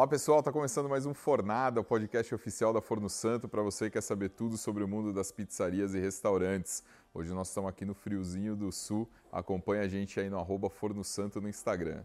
Olá pessoal, está começando mais um Fornada, o podcast oficial da Forno Santo para você que quer saber tudo sobre o mundo das pizzarias e restaurantes. Hoje nós estamos aqui no friozinho do sul. Acompanhe a gente aí no arroba Forno Santo no Instagram.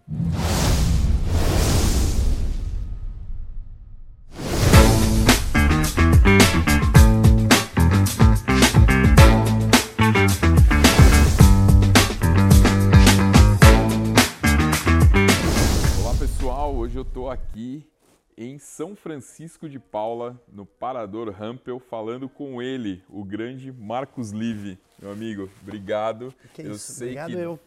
Em São Francisco de Paula, no Parador Rampel, falando com ele, o grande Marcos Live. Meu amigo, obrigado. Que eu isso, sei obrigado que eu.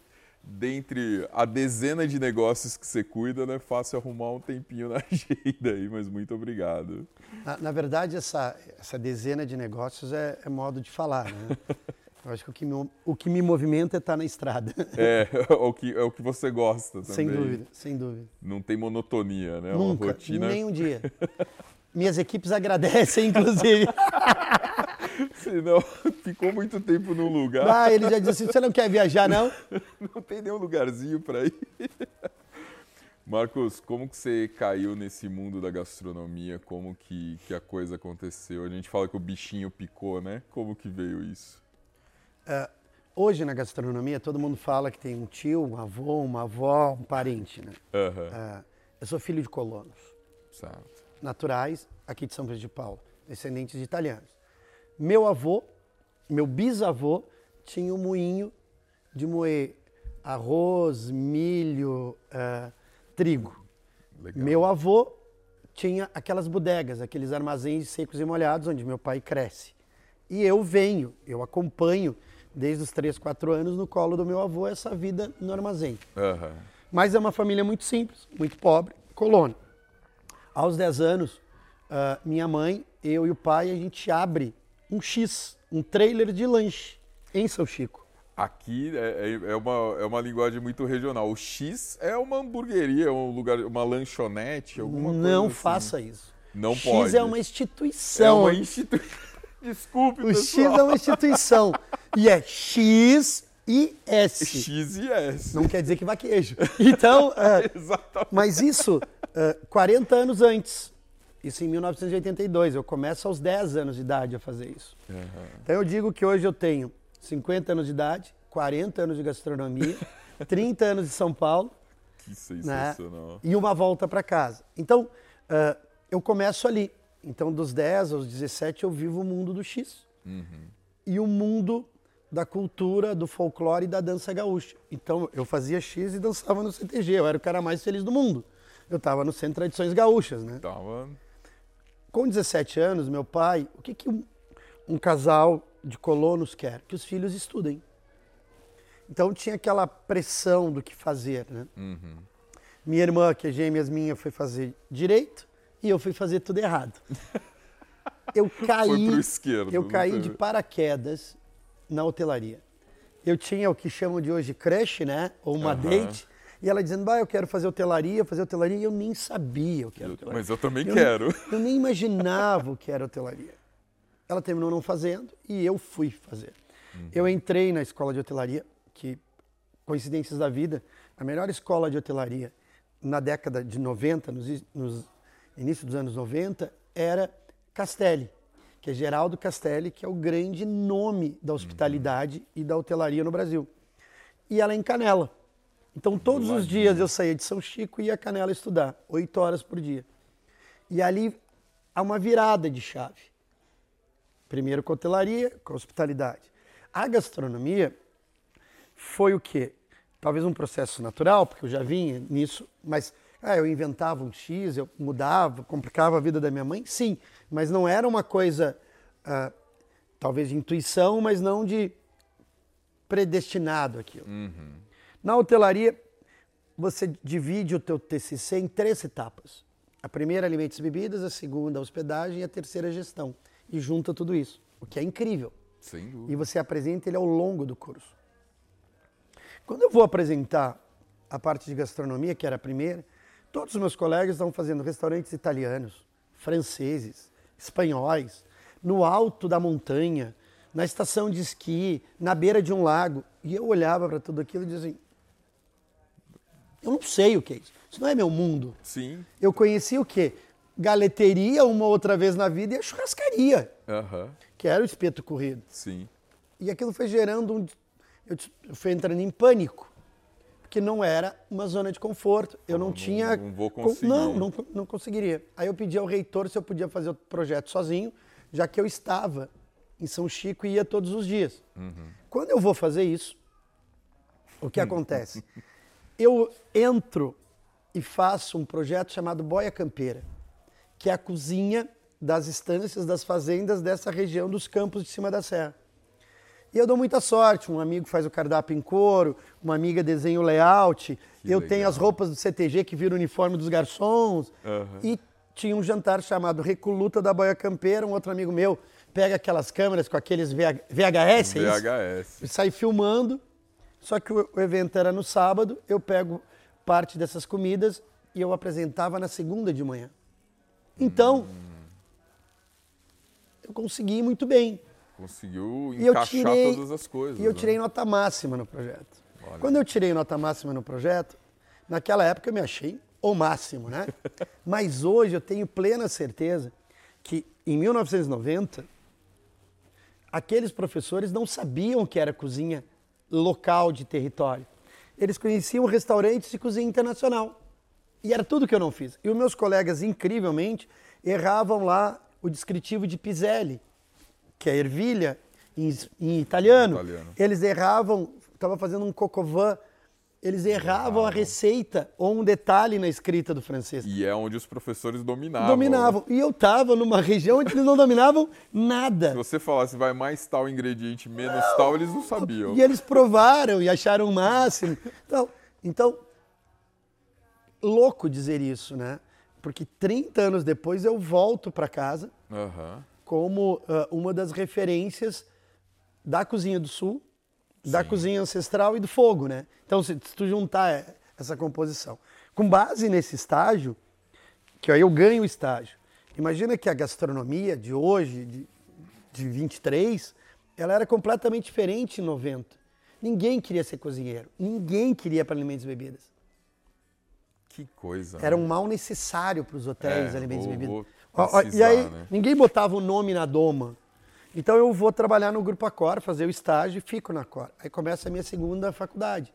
dentre a dezena de negócios que você cuida, não é fácil arrumar um tempinho na agenda aí, mas muito obrigado. Na, na verdade, essa, essa dezena de negócios é, é modo de falar, né? Eu acho que o que me, o que me movimenta é estar na estrada. É, é o que, é o que você gosta também. sem dúvida, sem dúvida. Não tem monotonia, né? É Uma Nunca, rotina. nem um dia. Minhas equipes agradecem, inclusive. Senão ficou muito tempo num lugar. Ah, ele já disse assim, você não quer viajar, não? Não tem nenhum lugarzinho para ir. Marcos, como que você caiu nesse mundo da gastronomia? Como que, que a coisa aconteceu? A gente fala que o bichinho picou, né? Como que veio isso? Ah, hoje, na gastronomia, todo mundo fala que tem um tio, um avô, uma avó, um parente, né? Ah, eu sou filho de colonos. certo. naturais aqui de São Pedro de Paula, descendentes de italianos. Meu avô, meu bisavô, tinha um moinho de moer arroz, milho, ah, trigo. Legal. Meu avô tinha aquelas bodegas, aqueles armazéns secos e molhados onde meu pai cresce. E eu venho, eu acompanho desde os 3, 4 anos no colo do meu avô essa vida no armazém. Aham. Mas é uma família muito simples, muito pobre, colono. Aos 10 anos, ah, minha mãe, eu e o pai, a gente abre um X, um trailer de lanche em São Chico. Aqui é, é- é uma, é uma linguagem muito regional. O X é uma hamburgueria, é um lugar, uma lanchonete, alguma coisa Não assim. faça isso. Não X pode. é uma É instituição. uma instituição. Desculpe, O X pessoal. é uma instituição. e é X e S. X e S. Não quer dizer que vaquejo. Então, ah, Exatamente. Mas isso, ah, 40 anos antes. Isso em 1982. Eu começo aos 10 anos de idade a fazer isso. Então eu digo que hoje eu tenho 50 anos de idade, 40 anos de gastronomia, 30 anos de São Paulo Que né? sensacional. e uma volta para casa. Então, ah, eu começo ali. Então, dos 10 aos 17, eu vivo o mundo do X. E o mundo da cultura, do folclore e da dança gaúcha. Então, eu fazia X e dançava no CTG. Eu era o cara mais feliz do mundo. Eu estava no Centro de Tradições Gaúchas, né? Tava. Com 17 anos, meu pai, o que, que um, um casal de colonos quer? Que os filhos estudem. Então tinha aquela pressão do que fazer, né? Minha irmã, que é gêmeas minha, foi fazer direito e eu fui fazer tudo errado. Eu caí, eu caí de paraquedas na hotelaria. Eu tinha o que chamam de hoje crush, né? Ou uma Aham. date. E ela dizendo, bah, eu quero fazer hotelaria, fazer hotelaria. E eu nem sabia o que era hotelaria. Mas eu também Eu quero. Eu nem imaginava o que era hotelaria. Ela terminou não fazendo e eu fui fazer. Eu entrei na escola de hotelaria, que, coincidências da vida, a melhor escola de hotelaria na década de 90, nos, nos início dos anos 90, era Castelli, que é Geraldo Castelli, que é o grande nome da hospitalidade e da hotelaria no Brasil. E ela é em Canela. Então, todos os dias eu saía de São Chico e ia a Canela estudar, oito horas por dia. E ali há uma virada de chave. Primeiro com a hotelaria, com a hospitalidade. A gastronomia foi o quê? Talvez um processo natural, porque eu já vinha nisso, mas ah, eu inventava um X, eu mudava, complicava a vida da minha mãe, sim, mas não era uma coisa, ah, talvez de intuição, mas não de predestinado aquilo. Na hotelaria, você divide o teu TCC em três etapas. A primeira, alimentos e bebidas, a segunda, hospedagem e a terceira, gestão. E junta tudo isso, o que é incrível. Sem dúvida. E você apresenta ele ao longo do curso. Quando eu vou apresentar a parte de gastronomia, que era a primeira, todos os meus colegas estão fazendo restaurantes italianos, franceses, espanhóis, no alto da montanha, na estação de esqui, na beira de um lago. E eu olhava para tudo aquilo e dizia assim, Eu não sei o que é isso. Isso não é meu mundo. Sim. Eu conheci o quê? Galeteria uma outra vez na vida e a churrascaria, Aham. que era o espeto corrido. Sim. E aquilo foi gerando um. Eu fui entrando em pânico. Porque não era uma zona de conforto. Eu não, Não- tinha. não vou con- conseguir. Não, não, não conseguiria. Aí eu pedi ao reitor se eu podia fazer o projeto sozinho, já que eu estava em São Chico e ia todos os dias. Quando eu vou fazer isso, o que acontece? Eu entro e faço um projeto chamado Boia Campeira, que é a cozinha das estâncias, das fazendas dessa região dos campos de cima da serra. E eu dou muita sorte, um amigo faz o cardápio em couro, uma amiga desenha o layout, eu tenho legal. as roupas do CTG que viram o uniforme dos garçons, Aham. e tinha um jantar chamado Recoluta da Boia Campeira, um outro amigo meu pega aquelas câmeras com aqueles VH VHS, é? VHS. e sai filmando. Só que o, evento era no sábado, eu pego parte dessas comidas e eu apresentava na segunda de manhã. Então, eu consegui muito bem. Conseguiu E eu encaixar tirei, todas as coisas. e eu né? tirei nota máxima no projeto. Olha. Quando eu tirei nota máxima no projeto, naquela época eu me achei o máximo, né? Mas hoje eu tenho plena certeza que em 1990 aqueles professores não sabiam o que era cozinha local de território. Eles conheciam restaurantes de cozinha internacional. E era tudo que eu não fiz. E os meus colegas, incrivelmente, erravam lá o descritivo de Piselli, que é ervilha em, em italiano. Italiano. Eles erravam, estava fazendo um cocovan, eles erravam a receita ou um detalhe na escrita do francês. E é onde os professores dominavam. Dominavam. E eu estava numa região onde eles não dominavam nada. Se você falasse vai mais tal ingrediente, menos tal, eles não sabiam. E eles provaram e acharam o máximo. Então, então, louco dizer isso, né? Porque 30 anos depois eu volto para casa Aham. Como ah, uma das referências da cozinha do sul, da cozinha ancestral e do fogo, né? Então, se, se tu juntar eh, essa composição, com base nesse estágio, que aí eu ganho o estágio. Imagina que a gastronomia de hoje, de, de 23, ela era completamente diferente em 90. Ninguém queria ser cozinheiro, ninguém queria para alimentos e bebidas. Que coisa. Era né? um mal necessário para os hotéis, É, alimentos vou- e bebidas. vou Ó, e precisar, aí, né? ninguém botava o nome na doma. Então eu vou trabalhar no Grupo Acor, fazer o estágio e fico na Acor. Aí começa a minha segunda faculdade.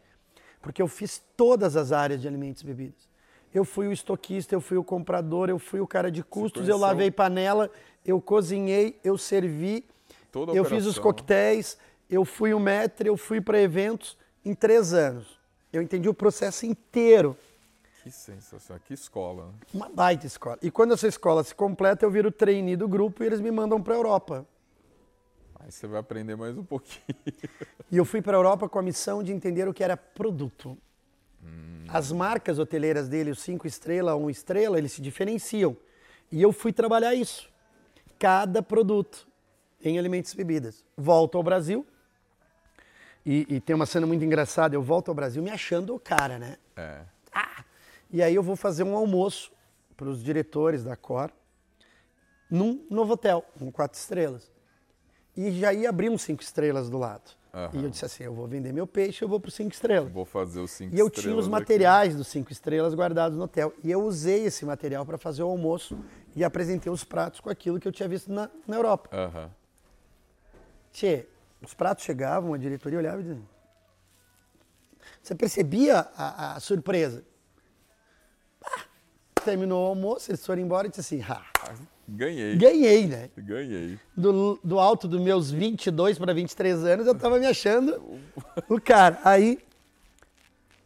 Porque eu fiz todas as áreas de alimentos e bebidas. Eu fui o estoquista, eu fui o comprador, eu fui o cara de custos, eu lavei panela, eu cozinhei, eu servi, Toda eu fiz os coquetéis, eu fui o maître, eu fui para eventos em três anos. Eu entendi o processo inteiro. Que sensacional. Que escola. né? Uma baita escola. E quando essa escola se completa, eu viro trainee do grupo e eles me mandam para a Europa. Aí você vai aprender mais um pouquinho. E eu fui para a Europa com a missão de entender o que era produto. As marcas hoteleiras dele, o 5 estrela, 1 um estrela, eles se diferenciam. E eu fui trabalhar isso. Cada produto em alimentos e bebidas. Volto ao Brasil. E, e tem uma cena muito engraçada. Eu volto ao Brasil me achando o cara, né? É. Ah! E aí eu vou fazer um almoço para os diretores da Cor num novo hotel, um quatro estrelas. E já ia abrir um cinco estrelas do lado. Aham. E eu disse assim, eu vou vender meu peixe, eu vou para cinco estrelas. Vou fazer os cinco E eu tinha estrelas os aqui. materiais dos cinco estrelas guardados no hotel. E eu usei esse material para fazer o almoço e apresentei os pratos com aquilo que eu tinha visto na, na Europa. Aham. Tchê, os pratos chegavam, a diretoria olhava e dizia... Você percebia a, a surpresa? Terminou o almoço, eles foram embora e disse assim, ah, Ganhei. ganhei, né? Ganhei. Do, do alto dos meus 22 para 23 anos, eu tava me achando o cara. Aí,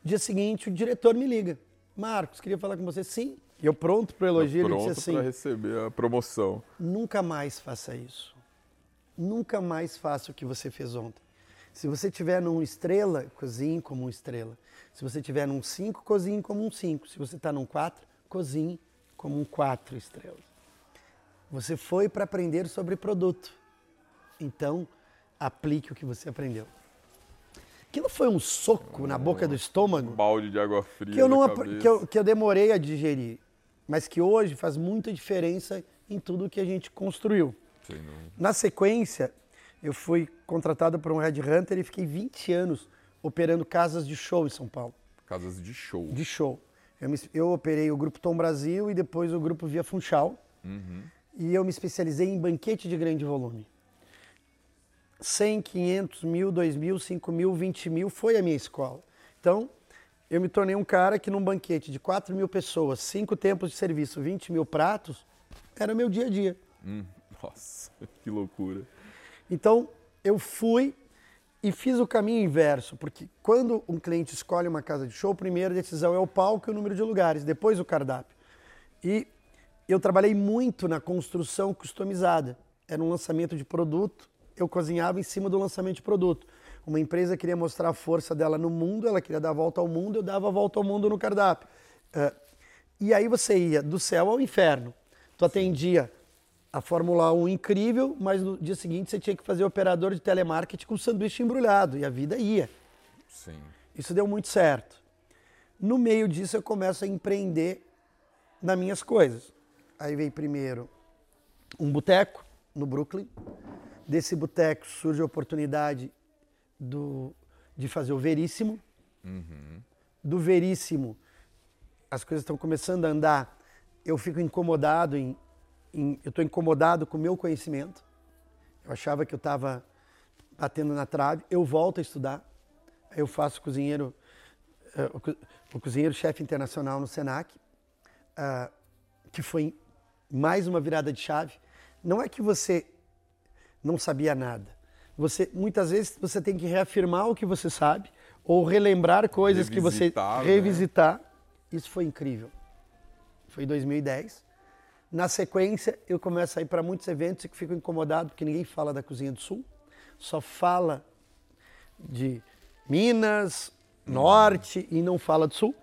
dia seguinte, o diretor me liga. Marcos, queria falar com você. Sim. E eu pronto para o elogio, ele disse assim, para receber a promoção. nunca mais faça isso. Nunca mais faça o que você fez ontem. Se você tiver num estrela, cozinhe como um estrela. Se você tiver num 5, cozinhe como um 5. Se você está num 4, cozinhe como um 4 estrelas. Você foi para aprender sobre produto. Então, aplique o que você aprendeu. Aquilo foi um soco na boca do Um estômago balde de água fria que eu, não, que, eu, que eu demorei a digerir, mas que hoje faz muita diferença em tudo que a gente construiu. Dúvida. Na sequência, eu fui contratado por um Red Hunter e fiquei 20 anos operando casas de show em São Paulo. Casas de show. De show. Eu, me, eu operei o Grupo Tom Brasil e depois o Grupo Via Funchal. Uhum. E eu me especializei em banquete de grande volume. 100, 500, mil, 2 mil, 5 mil, 20 mil foi a minha escola. Então, eu me tornei um cara que num banquete de 4 mil pessoas, cinco tempos de serviço, 20 mil pratos, era meu dia a dia. Hum, nossa, que loucura. Então, eu fui e fiz o caminho inverso, porque quando um cliente escolhe uma casa de show, a primeira decisão é o palco e o número de lugares, depois o cardápio. E eu trabalhei muito na construção customizada. Era um lançamento de produto, eu cozinhava em cima do lançamento de produto. Uma empresa queria mostrar a força dela no mundo, ela queria dar a volta ao mundo, eu dava a volta ao mundo no cardápio. Uh, e aí você ia do céu ao inferno. Tu atendia a Fórmula 1 incrível, mas no dia seguinte você tinha que fazer operador de telemarketing com sanduíche embrulhado, e a vida ia. Sim. Isso deu muito certo. No meio disso eu começo a empreender nas minhas coisas. Aí veio primeiro um boteco no Brooklyn. Desse boteco surge a oportunidade do, de fazer o Veríssimo. Uhum. Do Veríssimo, as coisas estão começando a andar. Eu fico incomodado em, em eu estou incomodado com o meu conhecimento. Eu achava que eu estava batendo na trave. Eu volto a estudar. Eu faço cozinheiro, uh, o, cozinheiro chefe internacional no Senac, uh, que foi mais uma virada de chave. Não é que você não sabia nada. Você muitas vezes você tem que reafirmar o que você sabe ou relembrar coisas que você Revisitar, né? revisitar. Isso foi incrível. Foi em 2010. Na sequência, eu começo a ir para muitos eventos e fico incomodado porque ninguém fala da cozinha do Sul, só fala de Minas, Norte e não fala do Sul.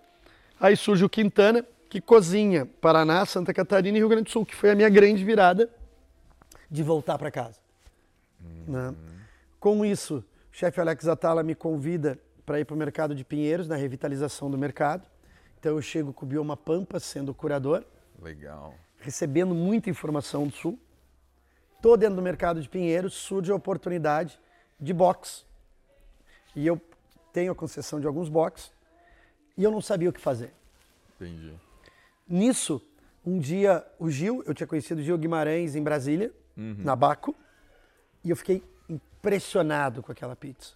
Aí surge o Quintana, que cozinha Paraná, Santa Catarina e Rio Grande do Sul, que foi a minha grande virada de voltar para casa. Né? Com isso, o chefe Alex Atala me convida para ir para o mercado de Pinheiros, na revitalização do mercado. Então eu chego com o Bioma Pampa, sendo curador, Legal. Recebendo muita informação do Sul. Estou dentro do mercado de Pinheiros, surge a oportunidade de box. E eu tenho a concessão de alguns box e eu não sabia o que fazer. Entendi. Nisso, um dia o Gil, eu tinha conhecido o Gil Guimarães em Brasília, na Baco, e eu fiquei impressionado com aquela pizza.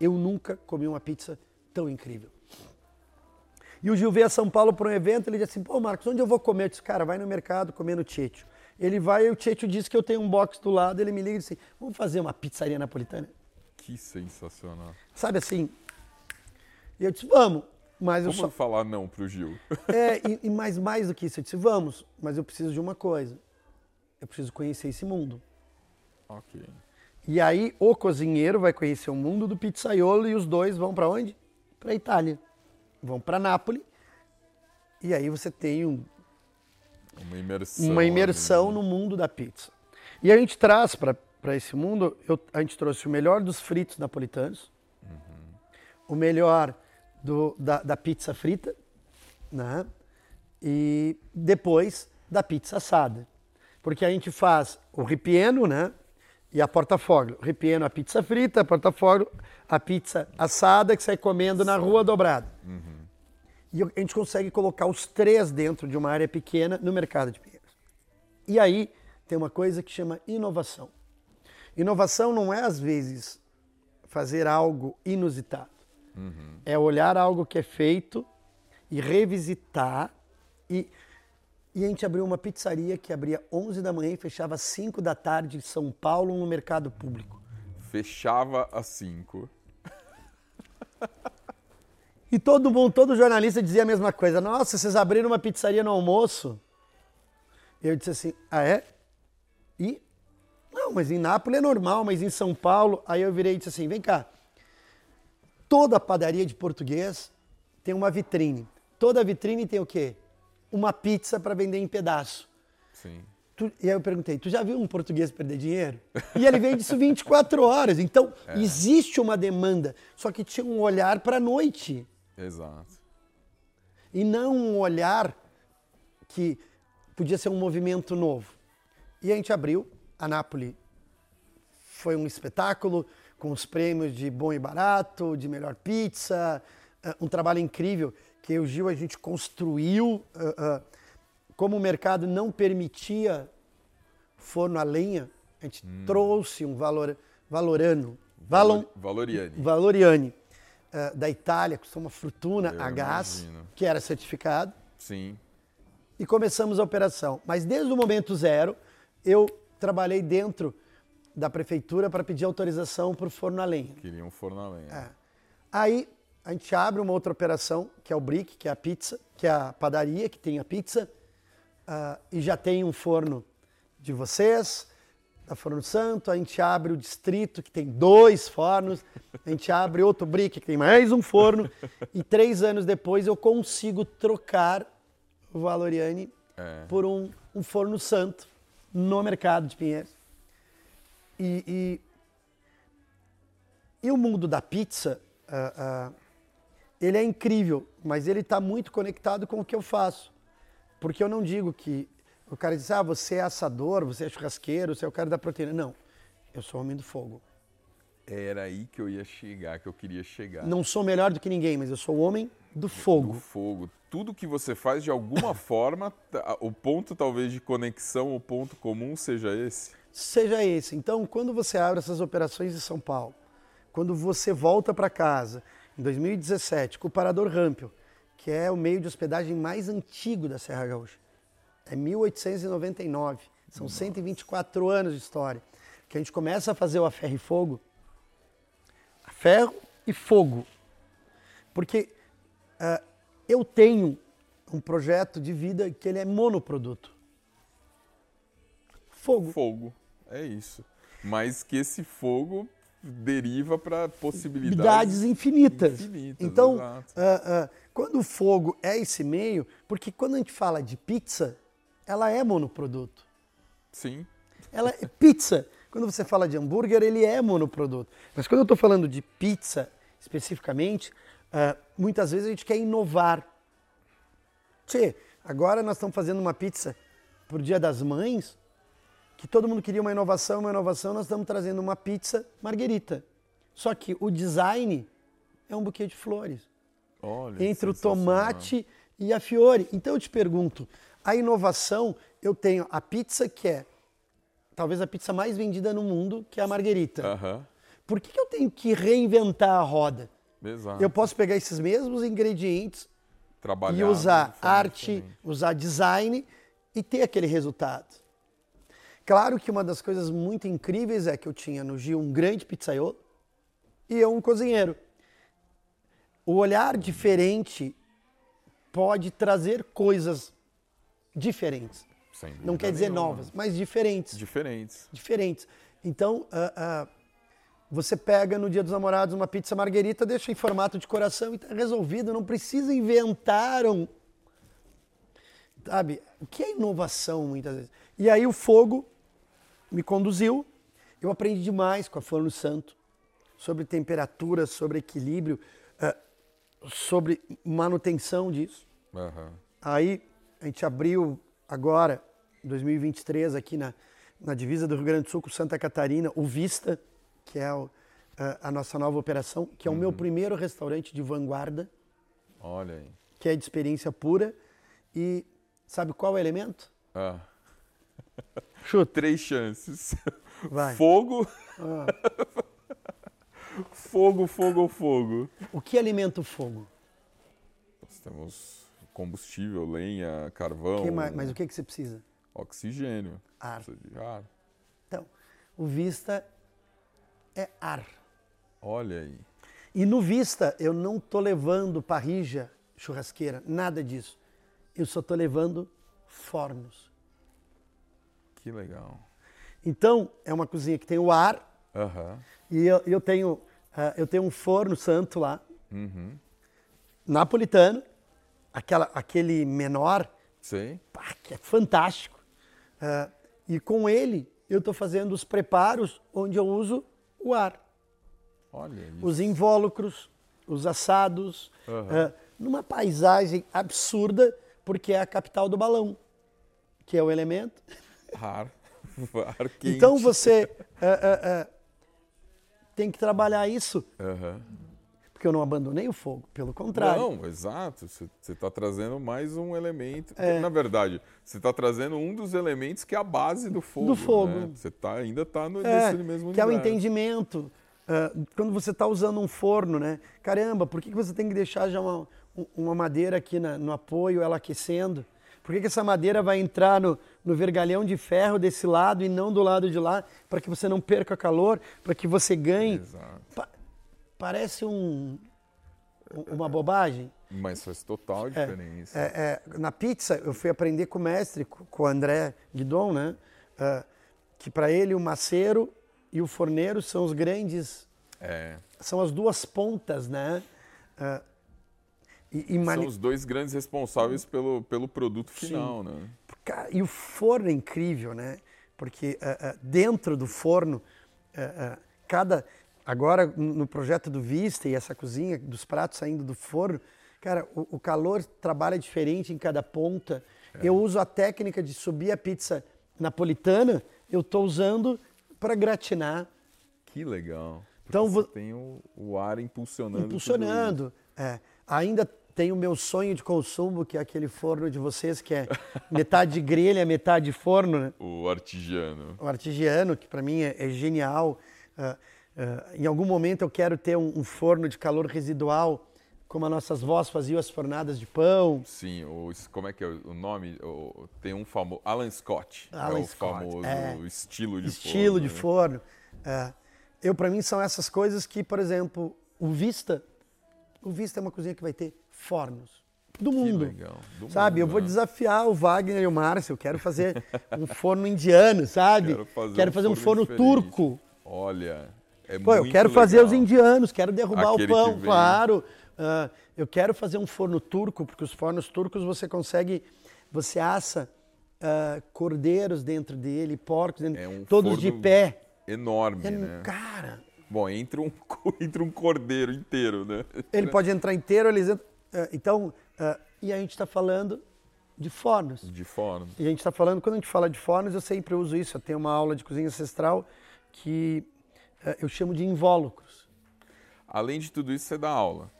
Eu nunca comi uma pizza tão incrível. E o Gil veio a São Paulo para um evento, ele disse assim, pô Marcos, onde eu vou comer? Eu disse, cara, vai no mercado comer no Tieto. Ele vai e o Tieto disse que eu tenho um box do lado, ele me liga e disse, vamos fazer uma pizzaria napolitana? Que sensacional. Sabe assim? E eu disse, vamos. Mas eu Como só... falar não pro Gil? É, e, e mais, mais do que isso, eu disse, vamos, mas eu preciso de uma coisa. Eu preciso conhecer esse mundo. ok. E aí o cozinheiro vai conhecer o mundo do pizzaiolo e os dois vão para onde? Para Itália. Vão para Nápoles. E aí você tem um- Uma imersão. uma imersão né? no mundo da pizza. E a gente traz para esse mundo, eu- a gente trouxe o melhor dos fritos napolitanos, o melhor do- da, da pizza frita, né? E depois da pizza assada. Porque a gente faz o ripieno, né? E a portafoglio. Ripieno, a pizza frita, a portafoglio, a pizza assada que sai comendo na rua dobrada. E a gente consegue colocar os três dentro de uma área pequena no mercado de Pinheiros. E aí tem uma coisa que chama inovação. Inovação não é, às vezes, fazer algo inusitado. É olhar algo que é feito e revisitar. E, e a gente abriu uma pizzaria que abria 11 da manhã e fechava às 5 da tarde em São Paulo, no mercado público. Fechava às 5. E todo mundo, todo jornalista dizia a mesma coisa. Nossa, vocês abriram uma pizzaria no almoço? Eu disse assim, ah é? E? Não, mas em Nápoles é normal, mas em São Paulo... Aí eu virei e disse assim, vem cá. Toda padaria de português tem uma vitrine. Toda vitrine tem o quê? Uma pizza para vender em pedaço. Sim. Tu- e aí eu perguntei, tu já viu um português perder dinheiro? E ele vende isso 24 horas. Então, existe uma demanda, só que tinha um olhar para a noite. Exato. E não um olhar que podia ser um movimento novo. E a gente abriu, a Nápoles foi um espetáculo com os prêmios de bom e barato, de melhor pizza, uh, um trabalho incrível que eu e o Gil a gente construiu uh, como o mercado não permitia forno a lenha, a gente hum. trouxe um valor, valorano, valon, valoriane, valoriane uh, da Itália, custou uma fortuna eu a gás, imagino. que era certificado. Sim. E começamos a operação. Mas desde o momento zero, eu trabalhei dentro da prefeitura para pedir autorização para o forno a lenha. Queria um forno a lenha. É. Aí a gente abre uma outra operação, que é o Brick, que é a pizza, que é a padaria, que tem a pizza, uh, e já tem um forno de vocês, da Forno Santo, a gente abre o distrito, que tem dois fornos, a gente abre outro Brick, que tem mais um forno, e três anos depois eu consigo trocar o Valoriane é. por um, um forno santo no mercado de Pinheiros. E, e, e o mundo da pizza, uh, uh, ele é incrível, mas ele está muito conectado com o que eu faço. Porque eu não digo que o cara diz, ah, você é assador, você é churrasqueiro, você é o cara da proteína. Não, eu sou homem do fogo. Era aí que eu ia chegar, que eu queria chegar. Não sou melhor do que ninguém, mas eu sou o homem do fogo. Do fogo. Tudo que você faz, de alguma forma, o ponto talvez de conexão, o ponto comum seja esse? Seja esse. Então, quando você abre essas operações em São Paulo, quando você volta para casa, em 2017, com o Parador Rampel, que é o meio de hospedagem mais antigo da Serra Gaúcha. É 1899. São Nossa. 124 anos de história. Que a gente começa a fazer o a ferro e fogo. A ferro e fogo. Porque uh, eu tenho um projeto de vida que ele é monoproduto. Fogo. Fogo. É isso. Mas que esse fogo deriva para possibilidades infinitas. infinitas. Então, uh, uh, quando o fogo é esse meio, porque quando a gente fala de pizza, ela é monoproduto. Sim. Ela é pizza. Quando você fala de hambúrguer, ele é monoproduto. Mas quando eu estou falando de pizza especificamente, uh, muitas vezes a gente quer inovar. Tchê, agora nós estamos fazendo uma pizza por Dia das Mães, que todo mundo queria uma inovação, uma inovação, nós estamos trazendo uma pizza marguerita. Só que o design é um buquê de flores. Olha, entre o tomate e a fiore. Então eu te pergunto, a inovação, eu tenho a pizza que é talvez a pizza mais vendida no mundo, que é a marguerita. Uhum. Por que eu tenho que reinventar a roda? Exato. Eu posso pegar esses mesmos ingredientes Trabalhar e usar arte, usar design e ter aquele resultado. Claro que uma das coisas muito incríveis é que eu tinha no Gil um grande pizzaiolo e eu um cozinheiro. O olhar diferente pode trazer coisas diferentes. Não quer dizer nenhuma. novas, mas diferentes. Diferentes. Diferentes. Então, uh, uh, você pega no Dia dos Namorados uma pizza marguerita, deixa em formato de coração e está resolvido. Não precisa inventar um. Sabe? O que é inovação muitas vezes? E aí o fogo me conduziu. Eu aprendi demais com a Forno Santo sobre temperatura, sobre equilíbrio, uh, sobre manutenção disso. Uhum. Aí a gente abriu agora, 2023, aqui na, na divisa do Rio Grande do Sul com Santa Catarina, o Vista, que é o, a, a, nossa nova operação, que é o meu uhum. primeiro restaurante de vanguarda. Olha aí. Que é de experiência pura. E sabe qual é o elemento? Ah. Chuta. Três chances. Vai. Fogo. Ah. fogo, fogo, fogo. O que alimenta o fogo? Nós temos combustível, lenha, carvão. Que mais, mas o que, que você precisa? Oxigênio. Ar. de ar. Então, o Vista é ar. Olha aí. E no Vista eu não estou levando parrija, churrasqueira, nada disso. Eu só estou levando fornos. Que legal. Então, é uma cozinha que tem o ar. Uhum. E eu, eu, tenho, uh, eu tenho um forno santo lá. Uhum. Napolitano. Aquela, aquele menor. Sim. Pá, que é fantástico. Uh, e com ele, eu estou fazendo os preparos onde eu uso o ar. Olha. Os invólucros, os assados. Uhum. Uh, numa paisagem absurda, porque é a capital do balão, que é o elemento. Ar. Ar quente. Então você uh, uh, uh, tem que trabalhar isso. Uhum. porque eu não abandonei o fogo, pelo contrário. Não, exato. Você está trazendo mais um elemento. É. Na verdade, você está trazendo um dos elementos que é a base do fogo. Do fogo. Né? Você tá, ainda está no é, mesmo Que universo. é o entendimento. Uh, quando você está usando um forno, né? Caramba, por que você tem que deixar já uma, uma madeira aqui na, no apoio, ela aquecendo? Por que, que essa madeira vai entrar no, no vergalhão de ferro desse lado e não do lado de lá? Para que você não perca calor, para que você ganhe. Pa parece um, uma bobagem. Mas faz total diferença. É, é, é, na pizza, eu fui aprender com o mestre, com o André Guidon, né? Uh, que para ele o maceiro e o forneiro são os grandes. É. São as duas pontas, né? Uh, e, e mani... São os dois grandes responsáveis pelo, pelo produto final, Sim. né? E o forno é incrível, né? Porque uh, uh, dentro do forno, uh, cada. Agora, no projeto do Vista e essa cozinha, dos pratos saindo do forno, cara, o, o calor trabalha diferente em cada ponta. É. Eu uso a técnica de subir a pizza napolitana, eu estou usando para gratinar. Que legal. Então você tem o, o ar impulsionando. Impulsionando. É. Ainda tem o meu sonho de consumo, que é aquele forno de vocês, que é metade grelha, metade forno. Né? O artigiano. O artigiano, que para mim é, é genial. Uh, uh, em algum momento eu quero ter um, um, forno de calor residual, como as nossas vós faziam as fornadas de pão. Sim, o, como é que é o nome? O, tem um famoso. Alan Scott. Alan é Scott, o famoso é, estilo de estilo forno. Estilo de né? forno. Uh, eu, para mim, são essas coisas que, por exemplo, o Vista. O Vista é uma cozinha que vai ter fornos do mundo. Legal, do sabe? Mundo, eu vou né? desafiar o Wagner e o Márcio. Eu quero fazer um forno indiano, sabe? Quero fazer, quero um, fazer forno um forno turco. Olha, é Pô, muito eu quero legal. fazer os indianos, quero derrubar Aquele o pão, claro. Uh, eu quero fazer um forno turco, porque os fornos turcos você consegue, você assa uh, cordeiros dentro dele, porcos dentro, é um todos de pé. Enorme, é, né? Cara. Bom, entra um, entra um cordeiro inteiro, né? Ele pode entrar inteiro, eles entram, uh, então Uh, e a gente está falando de fornos. De fornos. E a gente está falando, quando a gente fala de fornos, eu sempre uso isso. Eu tenho uma aula de cozinha ancestral que uh, eu chamo de invólucros. Além de tudo isso, você dá aula?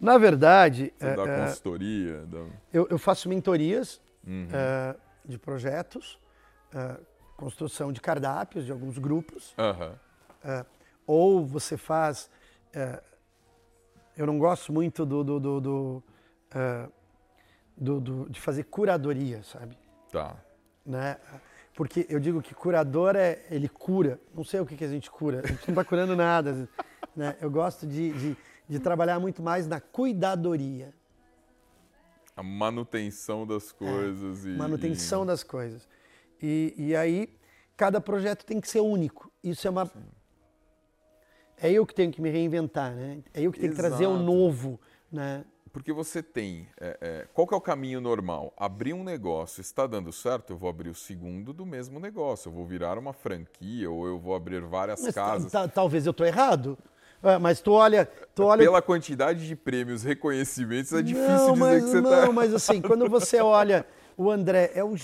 Na verdade. Você uh, dá consultoria? Dá... Eu, eu, faço mentorias uhum. de projetos, construção de cardápios de alguns grupos. Uhum. Ou você faz. eu não gosto muito do, do, do, do uh, do, do, de fazer curadoria, sabe? Tá. Né? Porque eu digo que curador é, ele cura. Não sei o que, que a gente cura. A gente não está curando nada. Né? Eu gosto de, de, de trabalhar muito mais na cuidadoria. A manutenção das coisas. É, e, manutenção e... das coisas. E, e aí, cada projeto tem que ser único. Isso é uma. Sim. É eu que tenho que me reinventar, né? É eu que tenho Exato. que trazer o novo, né? Porque você tem. É, é, qual que é o caminho normal? Abrir um negócio, está dando certo, eu vou abrir o segundo do mesmo negócio. Eu vou virar uma franquia ou eu vou abrir várias mas casas. Talvez eu estou errado. É, mas tu olha, tu olha. Pela quantidade de prêmios, reconhecimentos, é difícil não, dizer mas, que você não, está. Não, mas assim, quando você olha. O André é, o,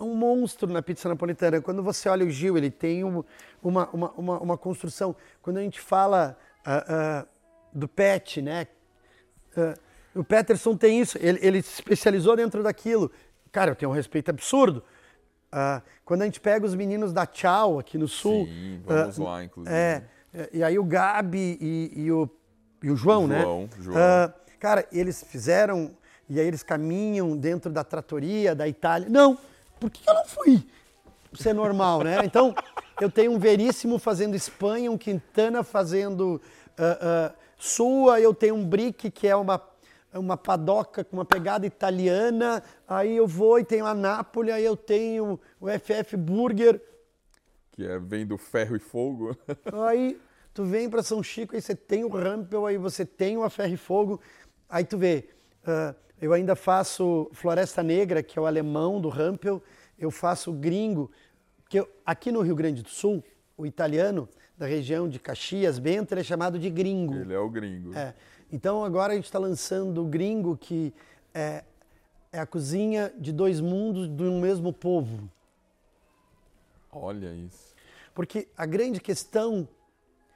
um monstro na pizza napolitana. Quando você olha o Gil, ele tem um, uma, uma, uma, uma, construção. Quando a gente fala uh, uh, do pet, né? Uh, o Peterson tem isso, ele, ele se especializou dentro daquilo. Cara, eu tenho um respeito absurdo. Quando a gente pega os meninos da Tchau aqui no sul. Sim, vamos lá, inclusive. É, e aí o Gabi e, e, o, e o João, né? João, João. Uh, cara, eles fizeram, e aí eles caminham dentro da tratoria da Itália. Não, por que eu não fui ser normal, né? Então, eu tenho um Veríssimo fazendo Espanha, um Quintana fazendo Sua, eu tenho um Brick, que é uma uma padoca com uma pegada italiana, aí eu vou e tenho a Nápoles, aí eu tenho o FF Burger. Que é, vem do ferro e fogo. Aí tu vem para São Chico, aí você tem o Rampel, aí você tem o Ferro e Fogo, aí tu vê, uh, eu ainda faço Floresta Negra, que é o alemão do Rampel, eu faço gringo, que aqui no Rio Grande do Sul, o italiano da região de Caxias, Bento, ele é chamado de gringo. Ele é o gringo. É. Então agora a gente está lançando o Gringo, que é, é a cozinha de dois mundos de um mesmo povo. Olha isso. Porque a grande questão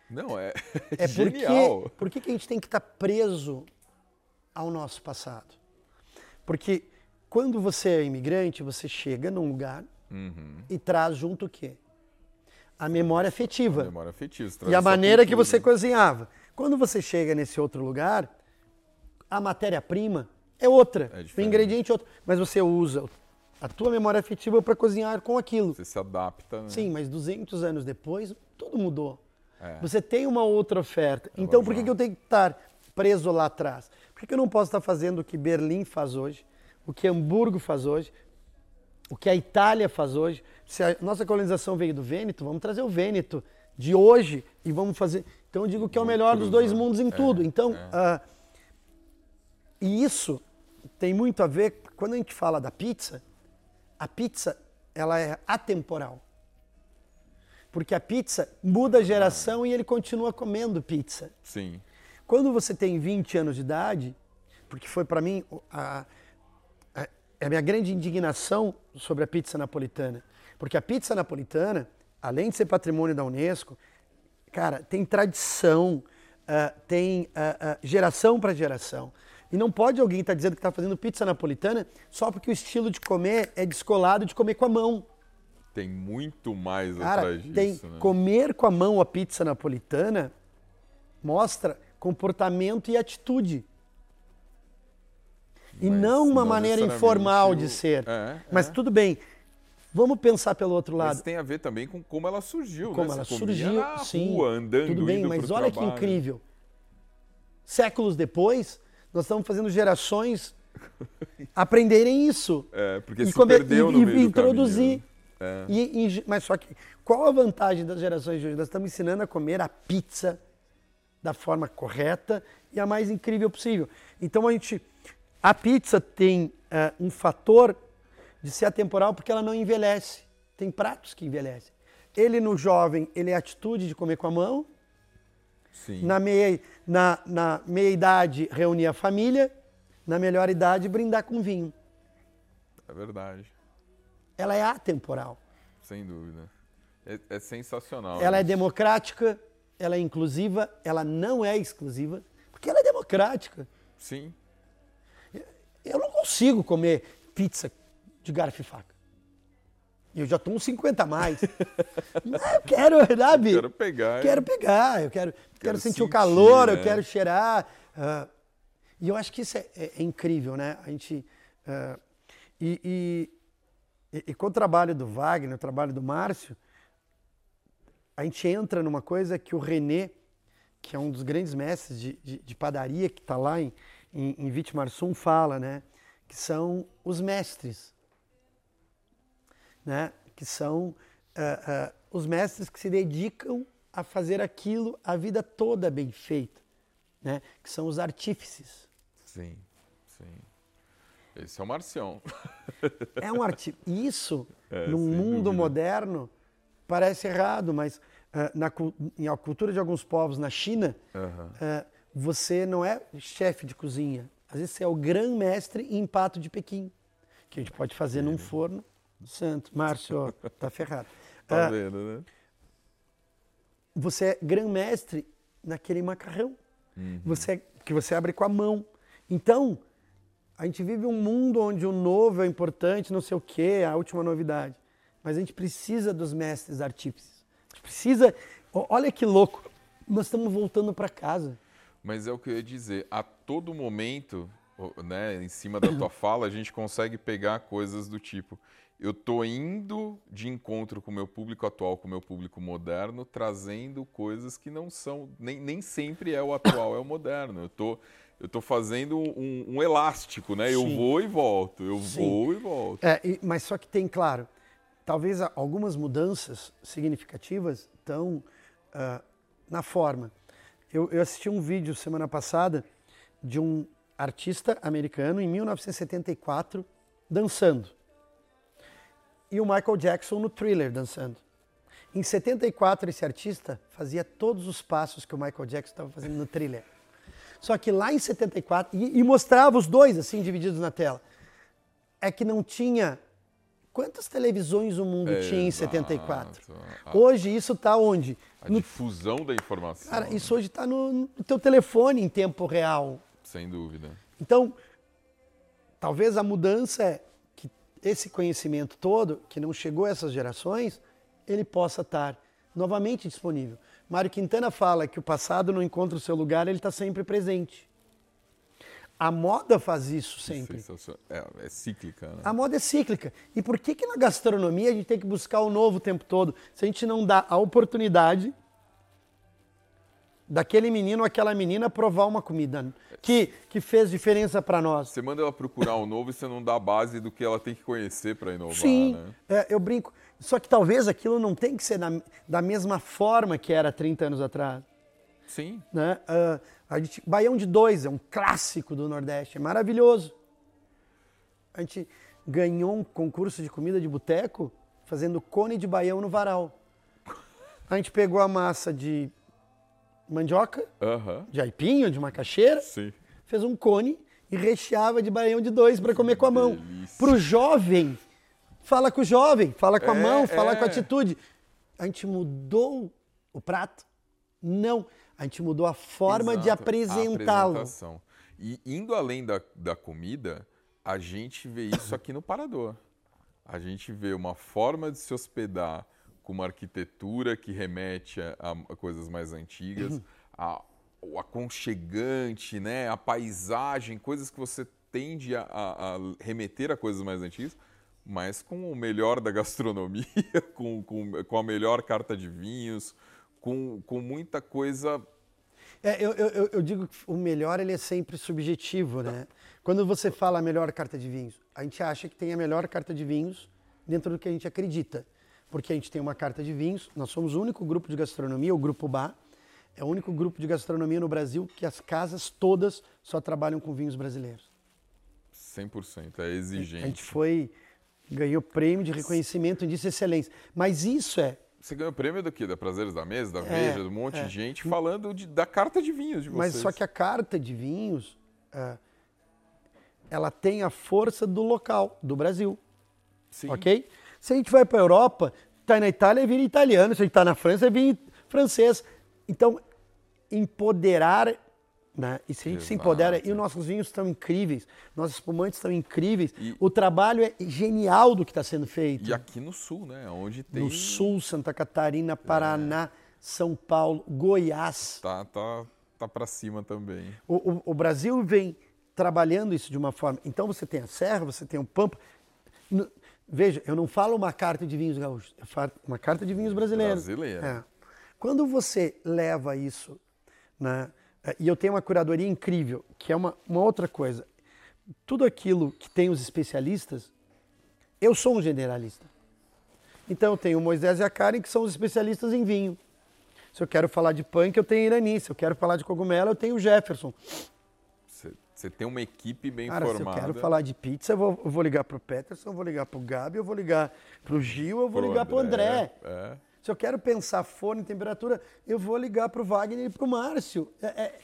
Não, é, É genial. porque, por que que a gente tem que estar preso ao nosso passado? Porque quando você é imigrante, você chega num lugar Uhum. e traz junto o quê? A memória afetiva. Memória afetiva. E a maneira que cultura. você cozinhava. Quando você chega nesse outro lugar, a matéria-prima é outra, É o ingrediente é outro, mas você usa a tua memória afetiva para cozinhar com aquilo. Você se adapta, né? Sim, mas 200 anos depois, tudo mudou. É. Você tem uma outra oferta. Então, por que, que eu tenho que estar preso lá atrás? Por que, eu não posso estar fazendo o que Berlim faz hoje, o que Hamburgo faz hoje, o que a Itália faz hoje? Se a nossa colonização veio do Vêneto, vamos trazer o Vêneto de hoje e vamos fazer. Então, eu digo que é o melhor dos dois mundos em tudo. Então, ah, e isso tem muito a ver, quando a gente fala da pizza, a pizza ela é atemporal. Porque a pizza muda a geração e ele continua comendo pizza. Sim. Quando você tem 20 anos de idade, porque foi para mim a, a, a minha grande indignação sobre a pizza napolitana. Porque a pizza napolitana, além de ser patrimônio da Unesco, cara, tem tradição, ah, tem ah, ah, geração para geração. E não pode alguém estar dizendo que está fazendo pizza napolitana só porque o estilo de comer é descolado de comer com a mão. Tem muito mais Cara, atrás disso, tem né? comer com a mão a pizza napolitana mostra comportamento e atitude. E Mas não uma não maneira informal o- de ser. É, Mas é. tudo bem. Vamos pensar pelo outro Mas lado. tem a ver também com como ela surgiu, Como né? ela Você surgiu, na sim. rua, andando, tudo bem, mas olha trabalho. que incrível. Séculos depois, nós estamos fazendo gerações aprenderem isso. É, porque e se perdeu e- no e meio introduzir. né? É. E- e- mas só que, qual a vantagem das gerações de hoje? Nós estamos ensinando a comer a pizza da forma correta e a mais incrível possível. Então a gente, a pizza tem eh, um fator de ser atemporal porque ela não envelhece. Tem pratos que envelhecem. Ele no jovem, ele é a atitude de comer com a mão. Sim. Na meia, na, na meia idade, reunir a família. Na melhor idade, brindar com vinho. É verdade. Ela é atemporal. Sem dúvida. É, é sensacional. Ela é democrática, ela é inclusiva, ela não é exclusiva, porque ela é democrática. Sim. Eu não consigo comer pizza de garfo e faca. E Eu já estou uns 50 a mais. Eu quero, sabe? Quero pegar. Quero pegar, eu quero, quero, sentir, o sentir, calor, eu né? quero cheirar. ah, e eu acho que isso é, é- é incrível, né? A gente. ah, e, e- e- e com o trabalho do Wagner, o trabalho do Márcio, a gente entra numa coisa que o René, que é um dos grandes mestres de, de- de padaria, que está lá em, em, em Vitimarsum, fala, né? Que são os mestres né? que são ah, ah, os mestres que se dedicam a fazer aquilo a vida toda bem feito, né? que são os artífices. Sim, sim. Esse é o Marcião. É um arti Isso, É, num mundo dúvida. moderno, parece errado, mas ah, na, em cultura de alguns povos na China, Aham. ah, você não é chefe de cozinha. Às vezes você é o grão-mestre em pato de Pequim, que a gente pode fazer num forno santo. Márcio, tá ferrado. Tá Ah, vendo, né? você é grão-mestre naquele macarrão. Você, é, que você abre com a mão. Então, a gente vive um mundo onde o novo é importante, não sei o quê, a última novidade. Mas a gente precisa dos mestres artífices. A gente precisa. Olha que louco. Nós estamos voltando para casa. Mas é o que eu ia dizer, a todo momento, né, em cima da tua fala, a gente consegue pegar coisas do tipo, eu tô indo de encontro com o meu público atual, com o meu público moderno, trazendo coisas que não são, nem, nem sempre é o atual, é o moderno. Eu tô, eu tô fazendo um, um elástico, né? Eu Sim. vou e volto, eu Sim. vou e volto. É, mas só que tem, claro, talvez algumas mudanças significativas estão ah, na forma. Eu, eu assisti um vídeo semana passada de um artista americano em 1974 dançando. E o Michael Jackson no thriller dançando. Em 74, esse artista fazia todos os passos que o Michael Jackson estava fazendo no thriller. Só que lá em 74, e, e mostrava os dois assim divididos na tela, é que não tinha Quantas televisões o mundo tinha em Exato. 74? A- Hoje isso está onde? A No- difusão da informação. cara, né? isso hoje está no, no teu telefone em tempo real. Sem dúvida. Então, talvez a mudança é que esse conhecimento todo, que não chegou a essas gerações, ele possa estar novamente disponível. Mário Quintana fala que o passado não encontra o seu lugar, ele está sempre presente. A moda faz isso sempre. É, é cíclica, né? A moda é cíclica. E por que, que na gastronomia a gente tem que buscar o novo o tempo todo? Se a gente não dá a oportunidade daquele menino ou aquela menina provar uma comida que, que fez diferença para nós. Você manda ela procurar o novo e você não dá a base do que ela tem que conhecer para inovar, Sim, né? é, eu brinco. Só que talvez aquilo não tem que ser da, da mesma forma que era 30 anos atrás. Sim. Né? Ah, a gente, Baião de Dois é um clássico do Nordeste, é maravilhoso. A gente ganhou um concurso de comida de boteco fazendo cone de baião no varal. A gente pegou a massa de mandioca, Aham. de aipim ou de macaxeira, Sim. fez um cone e recheava de baião de dois para comer com a mão. delícia. Para o jovem, fala com o jovem, fala com a É, mão, fala é. com a atitude. A gente mudou o prato? Não. A gente mudou a forma de Exato, a apresentá-lo. E indo além da, da comida, a gente vê isso aqui no Parador. A gente vê uma forma de se hospedar com uma arquitetura que remete a, a coisas mais antigas, a, o aconchegante, né? a paisagem, coisas que você tende a, a- a remeter a coisas mais antigas, mas com o melhor da gastronomia, com, com, com a melhor carta de vinhos, com, com muita coisa É, eu, eu- eu- digo que o melhor ele é sempre subjetivo, né? Quando você fala a melhor carta de vinhos, a gente acha que tem a melhor carta de vinhos dentro do que a gente acredita. Porque a gente tem uma carta de vinhos, nós somos o único grupo de gastronomia, o Grupo Bar, é o único grupo de gastronomia no Brasil que as casas todas só trabalham com vinhos brasileiros. 100%, é A exigente. gente foi, ganhou prêmio de reconhecimento de excelência. Mas isso é Você ganhou prêmio do quê? Da Prazeres da Mesa, da É, Veja, de um monte é. de gente falando de- da carta de vinhos de vocês. Mas só que a carta de vinhos, é, ela tem a força do local, do Brasil, Sim. ok? Se a gente vai para a Europa, tá na Itália é vinho italiano, se a gente está na França é vinho francês. Então, empoderar, né? E se a gente se Exato. empodera, e os nossos vinhos estão incríveis, nossos espumantes estão incríveis, E- o trabalho é genial do que está sendo feito. E aqui no Sul, né? Onde tem. No Sul, Santa Catarina, Paraná, São Paulo, Goiás. Tá, tá, tá pra cima também. O, o- o Brasil vem trabalhando isso de uma forma. Então você tem a Serra, você tem o Pampa. No- veja, eu não falo uma carta de vinhos gaúchos, eu falo uma carta de vinhos brasileiros. Brasileira. É. Quando você leva isso, né, é, e eu tenho uma curadoria incrível, que é uma, uma outra coisa. Tudo aquilo que tem os especialistas, eu sou um generalista. Então eu tenho o Moisés e a Karen, que são os especialistas em vinho. Se eu quero falar de punk, eu tenho Irani. Se eu quero falar de cogumelo, eu tenho o Jefferson. Você, tem uma equipe bem Cara, formada. se eu quero falar de pizza, eu vou, eu vou ligar pro Peterson, eu vou ligar pro Gabi, eu vou ligar pro Gil, eu vou pro ligar pro André. É. Se eu quero pensar forno e temperatura, eu vou ligar pro Wagner e pro Márcio. É- é-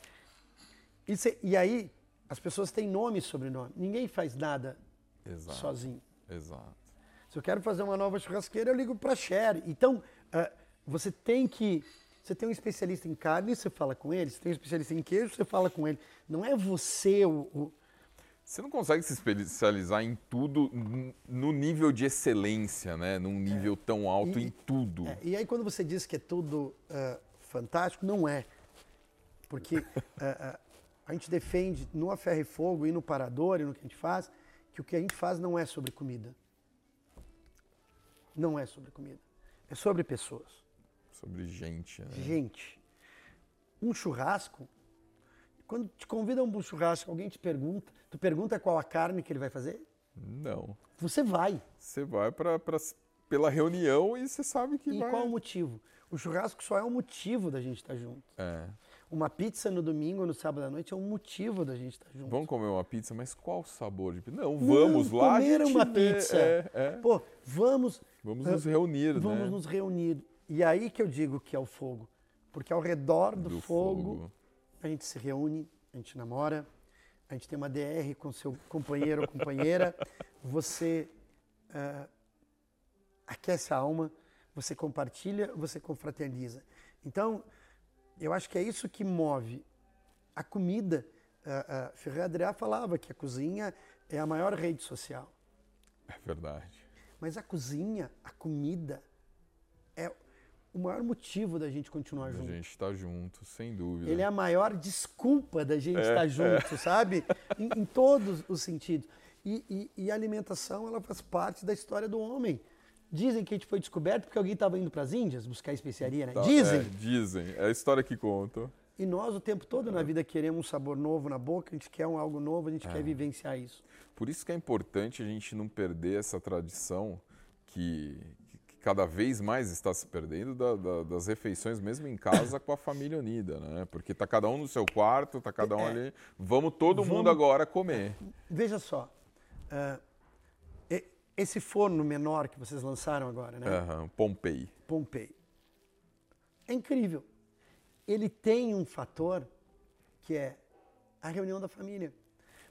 Isso é- e aí, as pessoas têm nome e sobrenome. Ninguém faz nada Exato. sozinho. Exato. Se eu quero fazer uma nova churrasqueira, eu ligo para a Sher. Então, ah, você tem que. Você tem um especialista em carne, você fala com ele. Você tem um especialista em queijo, você fala com ele. Não é você o. o- Você não consegue se especializar em tudo no nível de excelência, né? Num nível tão alto E- em tudo. é, e aí, quando você diz que é tudo ah, fantástico, não é. Porque ah, ah, a gente defende no A Ferro e Fogo e no Parador e no que a gente faz, que o que a gente faz não é sobre comida. Não é sobre comida. É sobre pessoas. Sobre gente, né? Gente, um churrasco, quando te convidam para um churrasco, alguém te pergunta, tu pergunta qual a carne que ele vai fazer? Não. Você vai. Você vai pra, pra- pela reunião e você sabe que E vai. qual o motivo? O churrasco só é um motivo da gente estar junto. É. Uma pizza no domingo ou no sábado à noite é um motivo da gente estar junto. Vamos comer uma pizza, mas qual sabor de pizza? Não, vamos lá. a comer uma vê. pizza. É, é. Pô, vamos. Vamos ah, nos reunir, Vamos né? nos reunir. E aí que eu digo que é o fogo. Porque ao redor do, Do fogo, fogo. A gente se reúne, a gente namora, a gente tem uma DR com seu companheiro ou companheira, você ah, aquece a alma, você compartilha, você confraterniza. Então, eu acho que é isso que move a comida. Uh, uh, Ferrer Adrià falava que a cozinha é a maior rede social. É verdade. Mas a cozinha, a comida, é o maior motivo da gente continuar junto. A gente está junto, sem dúvida. Ele é a maior desculpa da gente estar é, tá junto, é. sabe? Em, em, todos os sentidos. E, e, e, a alimentação, ela faz parte da história do homem. Dizem que a gente foi descoberto porque alguém estava indo para as Índias buscar especiaria, né? Tá, dizem. É, dizem. É a história que conta. E nós, o tempo todo na vida, queremos um sabor novo na boca, a gente quer um algo novo, a gente quer é. vivenciar isso. Por isso que é importante a gente não perder essa tradição que, cada vez mais está se perdendo da, da, das refeições, mesmo em casa, com a família unida, né? Porque tá cada um no seu quarto, tá cada um é, ali. Vamos todo vamos, mundo agora comer. Veja só. Uh, esse forno menor que vocês lançaram agora, né? Uhum, Pompei. Pompei. É incrível. Ele tem um fator que é a reunião da família.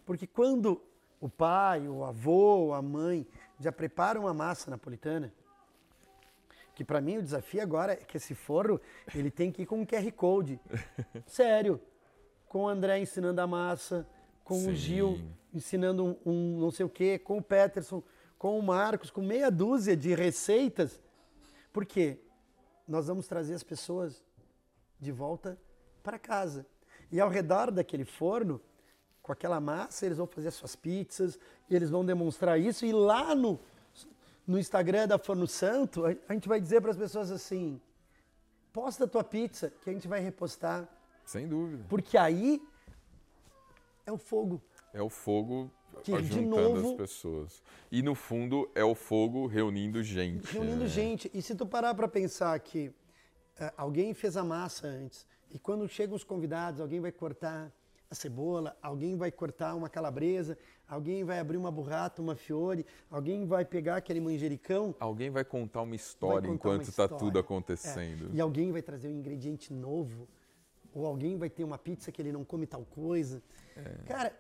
Porque quando o pai, o avô, a mãe já preparam uma massa napolitana, que para mim o desafio agora é que esse forno ele tem que ir com um QR Code. Sério. Com o André ensinando a massa, com Sim. o Gil ensinando um, um, não sei o quê, com o Peterson, com o Marcos, com meia dúzia de receitas. Por quê? Nós vamos trazer as pessoas de volta para casa. E ao redor daquele forno, com aquela massa, eles vão fazer as suas pizzas, e eles vão demonstrar isso. E lá no, no Instagram da Forno Santo, a gente vai dizer para as pessoas assim: posta a tua pizza, que a gente vai repostar. Sem dúvida. Porque aí é o fogo. É o fogo que, novo, as pessoas. E no fundo é o fogo reunindo gente. Reunindo né? gente. E se tu parar para pensar que uh, alguém fez a massa antes, e quando chegam os convidados, alguém vai cortar a cebola, alguém vai cortar uma calabresa, alguém vai abrir uma burrata, uma fiore, alguém vai pegar aquele manjericão. Alguém vai contar uma história contar enquanto está tudo acontecendo. É. E alguém vai trazer um ingrediente novo, ou alguém vai ter uma pizza que ele não come tal coisa. É. Cara,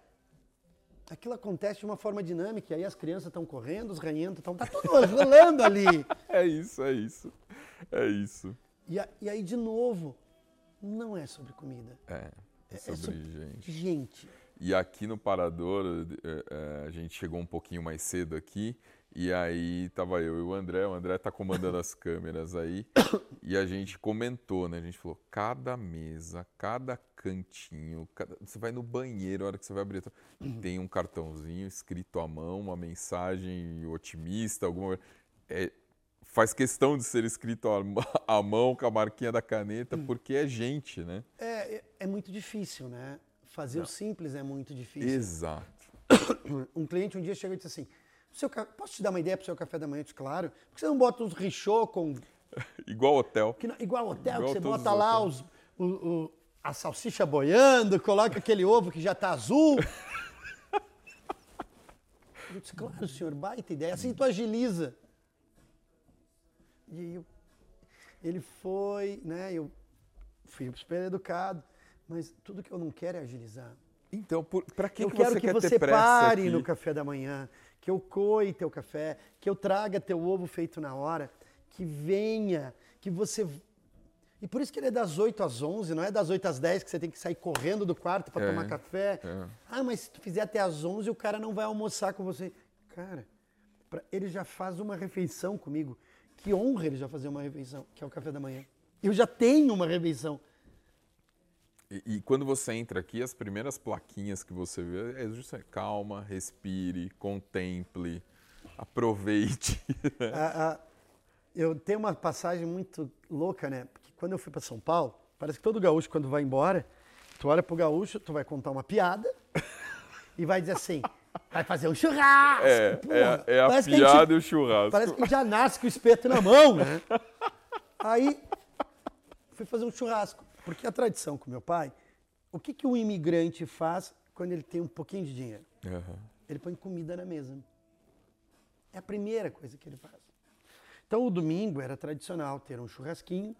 aquilo acontece de uma forma dinâmica, e aí as crianças estão correndo, os ranhentos estão. Tá tudo rolando ali. É isso, é isso. É isso. E, a, e aí, de novo, não é sobre comida. É. É, é sobre, gente. Gente. E aqui no Parador, é, é, a gente chegou um pouquinho mais cedo aqui, e aí tava eu e o André, o André tá comandando as câmeras aí, e a gente comentou, né? A gente falou, cada mesa, cada cantinho, cada... você vai no banheiro, a hora que você vai abrir, tem um cartãozinho escrito à mão, uma mensagem otimista, alguma é, faz questão de ser escrito à mão com a marquinha da caneta, hum. porque é gente, né? É, é, é muito difícil, né? Fazer Não. o simples é muito difícil. Exato. Um cliente um dia chegou e disse assim, seu, posso te dar uma ideia para o seu café da manhã? Eu disse, claro. Por que você não bota uns richô com... igual hotel. Que, igual hotel, igual que você bota lá os, o, o, a salsicha boiando, coloca aquele ovo que já está azul. Eu disse, claro, senhor, baita ideia. Assim tu agiliza. E eu, ele foi, né? Eu fui super educado, mas tudo que eu não quero é agilizar. Então, para que, eu que quero você que você pare aqui? no café da manhã, que eu coe teu café, que eu traga teu ovo feito na hora, que venha, que você e por isso que ele é das 8 às 11, não é das 8 às 10 que você tem que sair correndo do quarto para é, tomar café. É. Ah, mas se tu fizer até às 11, o cara não vai almoçar com você. Cara, pra, ele já faz uma refeição comigo que honra ele já fazer uma refeição, que é o café da manhã. Eu já tenho uma refeição. E, e quando você entra aqui, as primeiras plaquinhas que você vê é justamente calma, respire, contemple, aproveite. a, a, eu tenho uma passagem muito louca, né? Porque quando eu fui para São Paulo, parece que todo gaúcho, quando vai embora, tu olha pro gaúcho, tu vai contar uma piada e vai dizer assim: Vai fazer um churrasco. É, porra. é, é a piada gente, e o churrasco. Parece que já nasce com o espeto na mão, né? Aí, fui fazer um churrasco. Porque a tradição com meu pai, o que, que um imigrante faz quando ele tem um pouquinho de dinheiro? Uhum. Ele põe comida na mesa. É a primeira coisa que ele faz. Então, o domingo era tradicional ter um churrasquinho,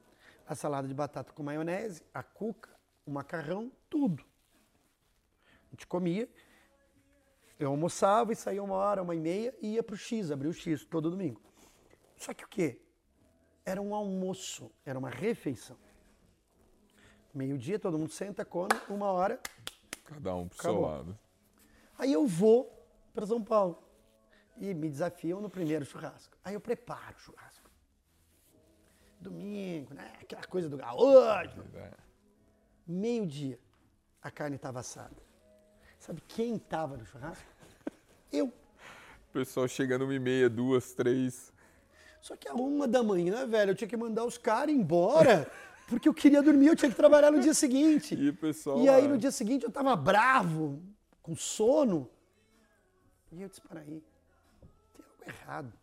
a salada de batata com maionese, a cuca, o macarrão, tudo. A gente comia eu almoçava e saía uma hora, uma e meia e ia para o X, abria o X todo domingo. Só que o quê? Era um almoço, era uma refeição. Meio-dia, todo mundo senta, come, uma hora. Cada um pro Acabou. seu lado. Aí eu vou para São Paulo. E me desafiam no primeiro churrasco. Aí eu preparo o churrasco. Domingo, né? Aquela coisa do gaúcho. É. Meio-dia, a carne estava assada. Sabe quem estava no churrasco? Eu. O pessoal chega numa e meia, duas, três. Só que a uma da manhã, velho, eu tinha que mandar os caras embora, porque eu queria dormir, eu tinha que trabalhar no dia seguinte. E pessoal. E aí no dia seguinte eu tava bravo, com sono. E eu disse, para aí, tem algo errado.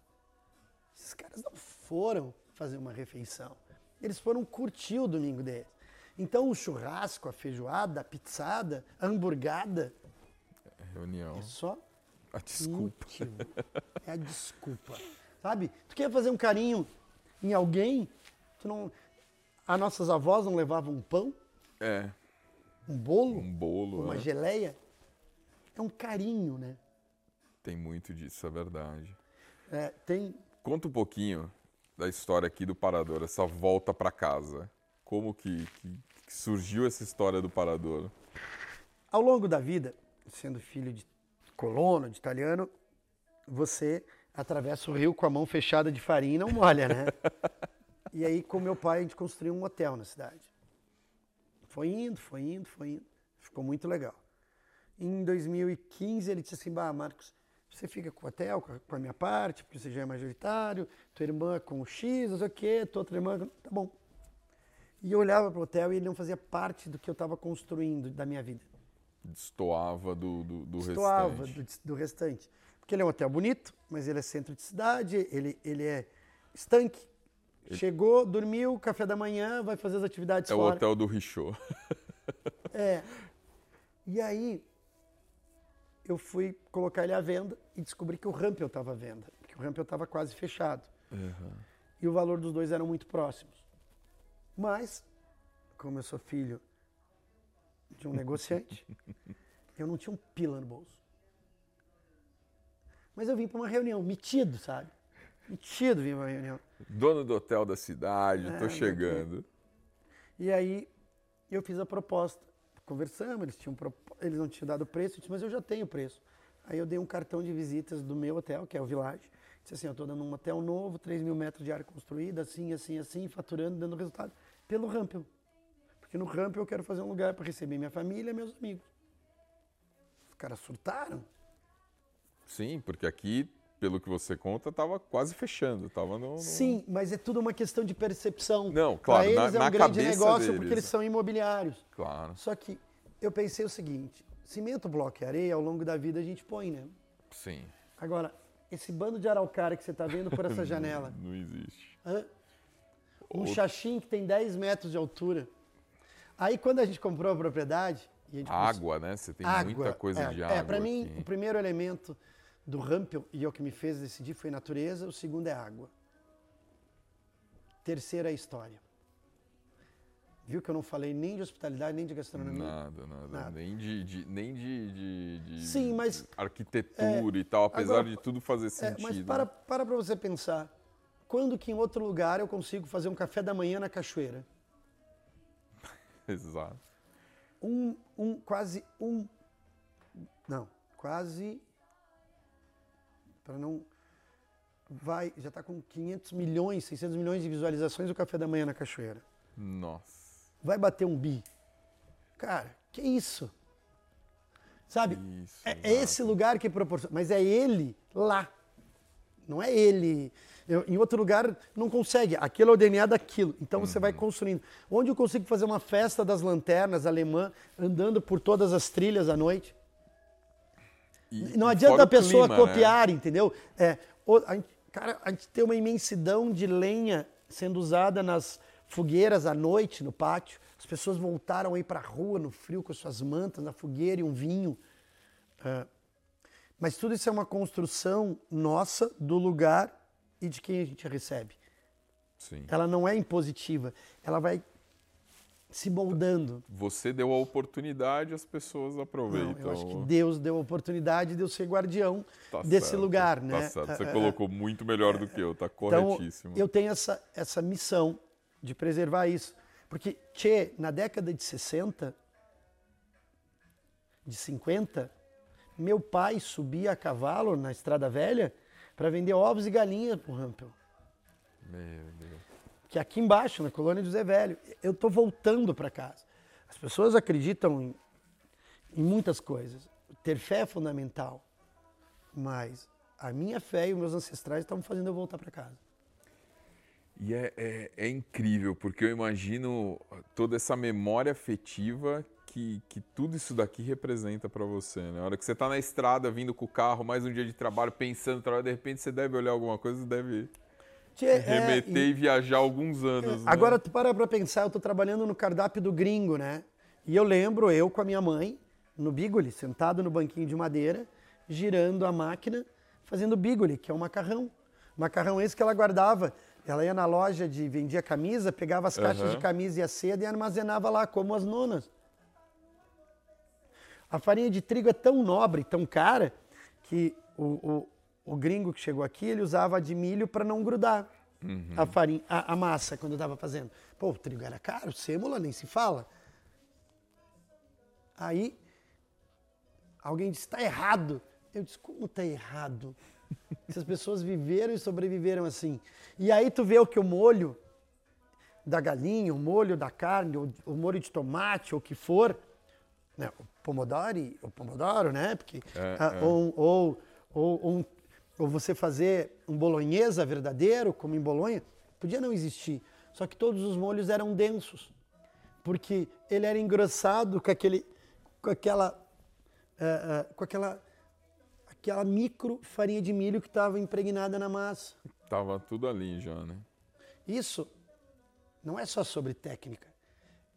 Esses caras não foram fazer uma refeição. Eles foram curtir o domingo deles. Então o churrasco, a feijoada, a pizzada, a hamburgada, Reunião. é só A desculpa. É a desculpa. Sabe? Tu quer fazer um carinho em alguém? Tu não... As nossas avós não levavam um pão, É. um bolo, Um bolo. uma né? geleia? É um carinho, né? Tem muito disso, é verdade. É, tem Conta um pouquinho da história aqui do Parador, essa volta para casa. Como que, que- que surgiu essa história do Parador? Ao longo da vida, sendo filho de colono, de italiano, você atravessa o rio com a mão fechada de farinha e não molha, né? e aí, com meu pai, a gente construiu um hotel na cidade. Foi indo, foi indo, foi indo. Ficou muito legal. Em 2015, ele disse assim, bah, Marcos, você fica com o hotel, com a- minha parte, porque você já é majoritário, tua irmã com o X, não sei o quê, tua outra irmã... Tá bom. E eu olhava para o hotel e ele não fazia parte do que eu estava construindo da minha vida. Destoava do, do, do Destoava restante. do, do restante. Porque ele é um hotel bonito, mas ele é centro de cidade, ele, ele é estanque. Chegou, dormiu, café da manhã, vai fazer as atividades É o fora. hotel do Richaud. É. E aí, eu fui colocar ele à venda e descobri que o Rampel estava à venda. Porque o Rampel estava quase fechado. E o valor dos dois eram muito próximos. Mas, como eu sou filho de um negociante, eu não tinha um pila no bolso. Mas eu vim para uma reunião, metido, sabe? Metido vim para uma reunião. Dono do hotel da cidade, É, tô chegando. E aí eu fiz a proposta. Conversamos, eles, tinham, eles não tinham dado preço, eu disse, mas eu já tenho preço. Aí eu dei um cartão de visitas do meu hotel, que é o Village. Disse assim, eu estou dando um hotel novo, 3 mil metros de área construída, assim, assim, assim, faturando, dando resultado. Pelo Rampel. Porque no Rampel eu quero fazer um lugar para receber minha família e meus amigos. Os caras surtaram. Sim, porque aqui, pelo que você conta, tava quase fechando. Tava no. no- Sim, mas é tudo uma questão de percepção. Não, claro, Para na- eles é na um grande negócio deles. porque eles são imobiliários. Claro. Só que eu pensei o seguinte: cimento, bloco e areia, ao longo da vida a gente põe, né? Sim. Agora, esse bando de araucária que você está vendo por essa janela, Não existe. hã? um xaxim que tem 10 metros de altura. Aí, quando a gente comprou a propriedade. A Água, né? Você tem muita coisa é, de água. É, para mim, o primeiro elemento do Rampel, e é o que me fez decidir, foi natureza, o segundo é água. Terceiro é história. Viu que eu não falei nem de hospitalidade, nem de gastronomia? Nada, nada. Nada. Nem de, de- nem de, de- de Sim, mas- arquitetura e tal, apesar agora- de tudo fazer É, sentido. mas para para pra você pensar. Quando que em outro lugar eu consigo fazer um café da manhã na cachoeira? Exato. Um, um, quase um, não, quase, para não, vai, já está com 500 milhões, 600 milhões de visualizações o café da manhã na cachoeira. Nossa. Vai bater um bi. Cara, que isso? Sabe? Isso, é, é esse lugar que proporciona, mas é ele lá. Não é ele. Eu- em outro lugar não consegue. Aquilo é o DNA daquilo. Então você Uhum. vai construindo. Onde eu consigo fazer uma festa das lanternas alemã, andando por todas as trilhas à noite? E- Não adianta a pessoa clima, né? copiar, entendeu? É, a cara, a gente tem uma imensidão de lenha sendo usada nas fogueiras à noite no pátio. As pessoas voltaram aí para a rua no frio com as suas mantas, na fogueira e um vinho. É, mas tudo isso é uma construção nossa do lugar e de quem a gente recebe. Sim. Ela não é impositiva. Ela vai se moldando. Você deu a oportunidade, as pessoas aproveitam. Não, eu acho que Deus deu a oportunidade de eu ser guardião Tá desse certo, lugar, Tá né? certo. Você ah, colocou muito melhor do que eu, tá Então, corretíssimo. eu tenho essa, essa missão de preservar isso. Porque, tchê, na década de 60, de 50, meu pai subia a cavalo na Estrada Velha para vender ovos e galinhas pro Rampel. Meu Deus. Que é aqui embaixo, na colônia do Zé Velho. Eu tô voltando para casa. As pessoas acreditam em, em muitas coisas. Ter fé é fundamental. Mas a minha fé e os meus ancestrais estão fazendo eu voltar para casa. E é, é, é incrível, porque eu imagino toda essa memória afetiva que, que tudo isso daqui representa para você. Né? A hora que você está na estrada, vindo com o carro, mais um dia de trabalho, pensando, de repente você deve olhar alguma coisa, deve Tchê, é, remeter e- e, viajar alguns anos. né? Agora tu para pra pensar, eu tô trabalhando no cardápio do gringo, né? E eu lembro eu com a minha mãe, no bigoli, sentado no banquinho de madeira, girando a máquina, fazendo bigoli, que é um macarrão. Macarrão esse que ela guardava. Ela ia na loja de vendia camisa, pegava as caixas Aham. de camisa e a seda e armazenava lá, como as nonas. A farinha de trigo é tão nobre, tão cara, que o, o, o gringo que chegou aqui, ele usava a de milho para não grudar a farinha, a, a massa quando estava fazendo. Pô, o trigo era caro, sêmola nem se fala. Aí alguém disse, está errado. Eu disse, como está errado? Essas pessoas viveram e sobreviveram assim. E aí tu vê o que o molho da galinha, o molho da carne, o, o molho de tomate, ou o que for, né? o pomodoro, o pomodoro, né? Porque, É, ah, é. Ou, ou, ou, um- ou você fazer um bolonhesa verdadeiro, como em Bolonha, podia não existir. Só que todos os molhos eram densos, porque ele era engrossado com aquele, com aquela, ah, ah, com aquela, aquela micro farinha de milho que estava impregnada na massa. Tava tudo ali já, né? Isso não é só sobre técnica,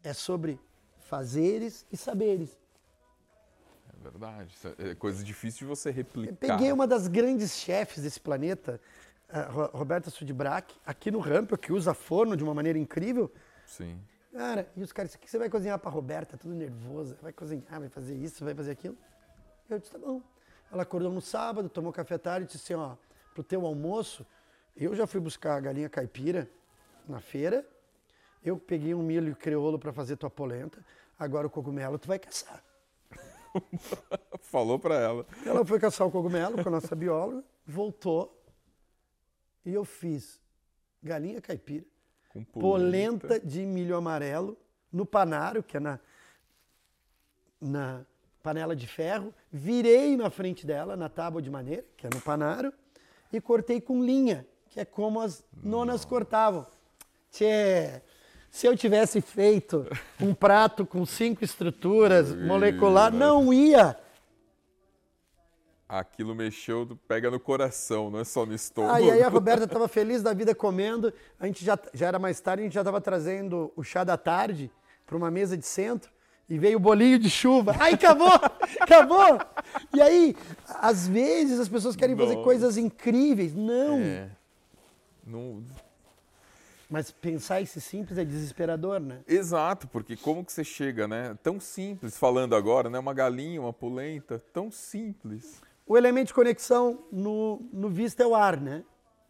é sobre fazeres e saberes. É verdade. Isso É coisa difícil de você Eu replicar. peguei uma das grandes chefes desse planeta, Roberta Sudbrack, aqui no Rampel, que usa forno de uma maneira incrível. Sim. Cara, e os caras, o que você vai cozinhar para Roberta? Tudo nervosa, vai cozinhar, vai fazer isso, vai fazer aquilo. Eu disse, tá bom. Ela acordou no sábado, tomou café à tarde e disse assim, ó, pro teu almoço, eu já fui buscar a galinha caipira na feira, eu peguei um milho crioulo para fazer tua polenta, agora o cogumelo tu vai caçar. Falou pra ela. Ela foi caçar o cogumelo com a nossa bióloga, voltou e eu fiz galinha caipira, Com polenta de milho amarelo no panaro, que é na, na panela de ferro, virei na frente dela, na tábua de maneira, que é no panaro, e cortei com linha, que é como as nonas cortavam. Tchê, se eu tivesse feito um prato com cinco estruturas molecular, não ia. Aquilo mexeu, pega no coração, não é só no estômago. E aí a Roberta estava feliz da vida comendo. A gente já, já era mais tarde, a gente já estava trazendo o chá da tarde para uma mesa de centro e veio o bolinho de chuva. Ai, acabou! acabou! E aí, às vezes as pessoas querem fazer coisas incríveis. Não! É. Não... Mas pensar esse simples é desesperador, né? Exato, porque como que você chega, né? Tão simples, falando agora, né? Uma galinha, uma polenta, tão simples. O elemento de conexão no, no vista é o ar, né?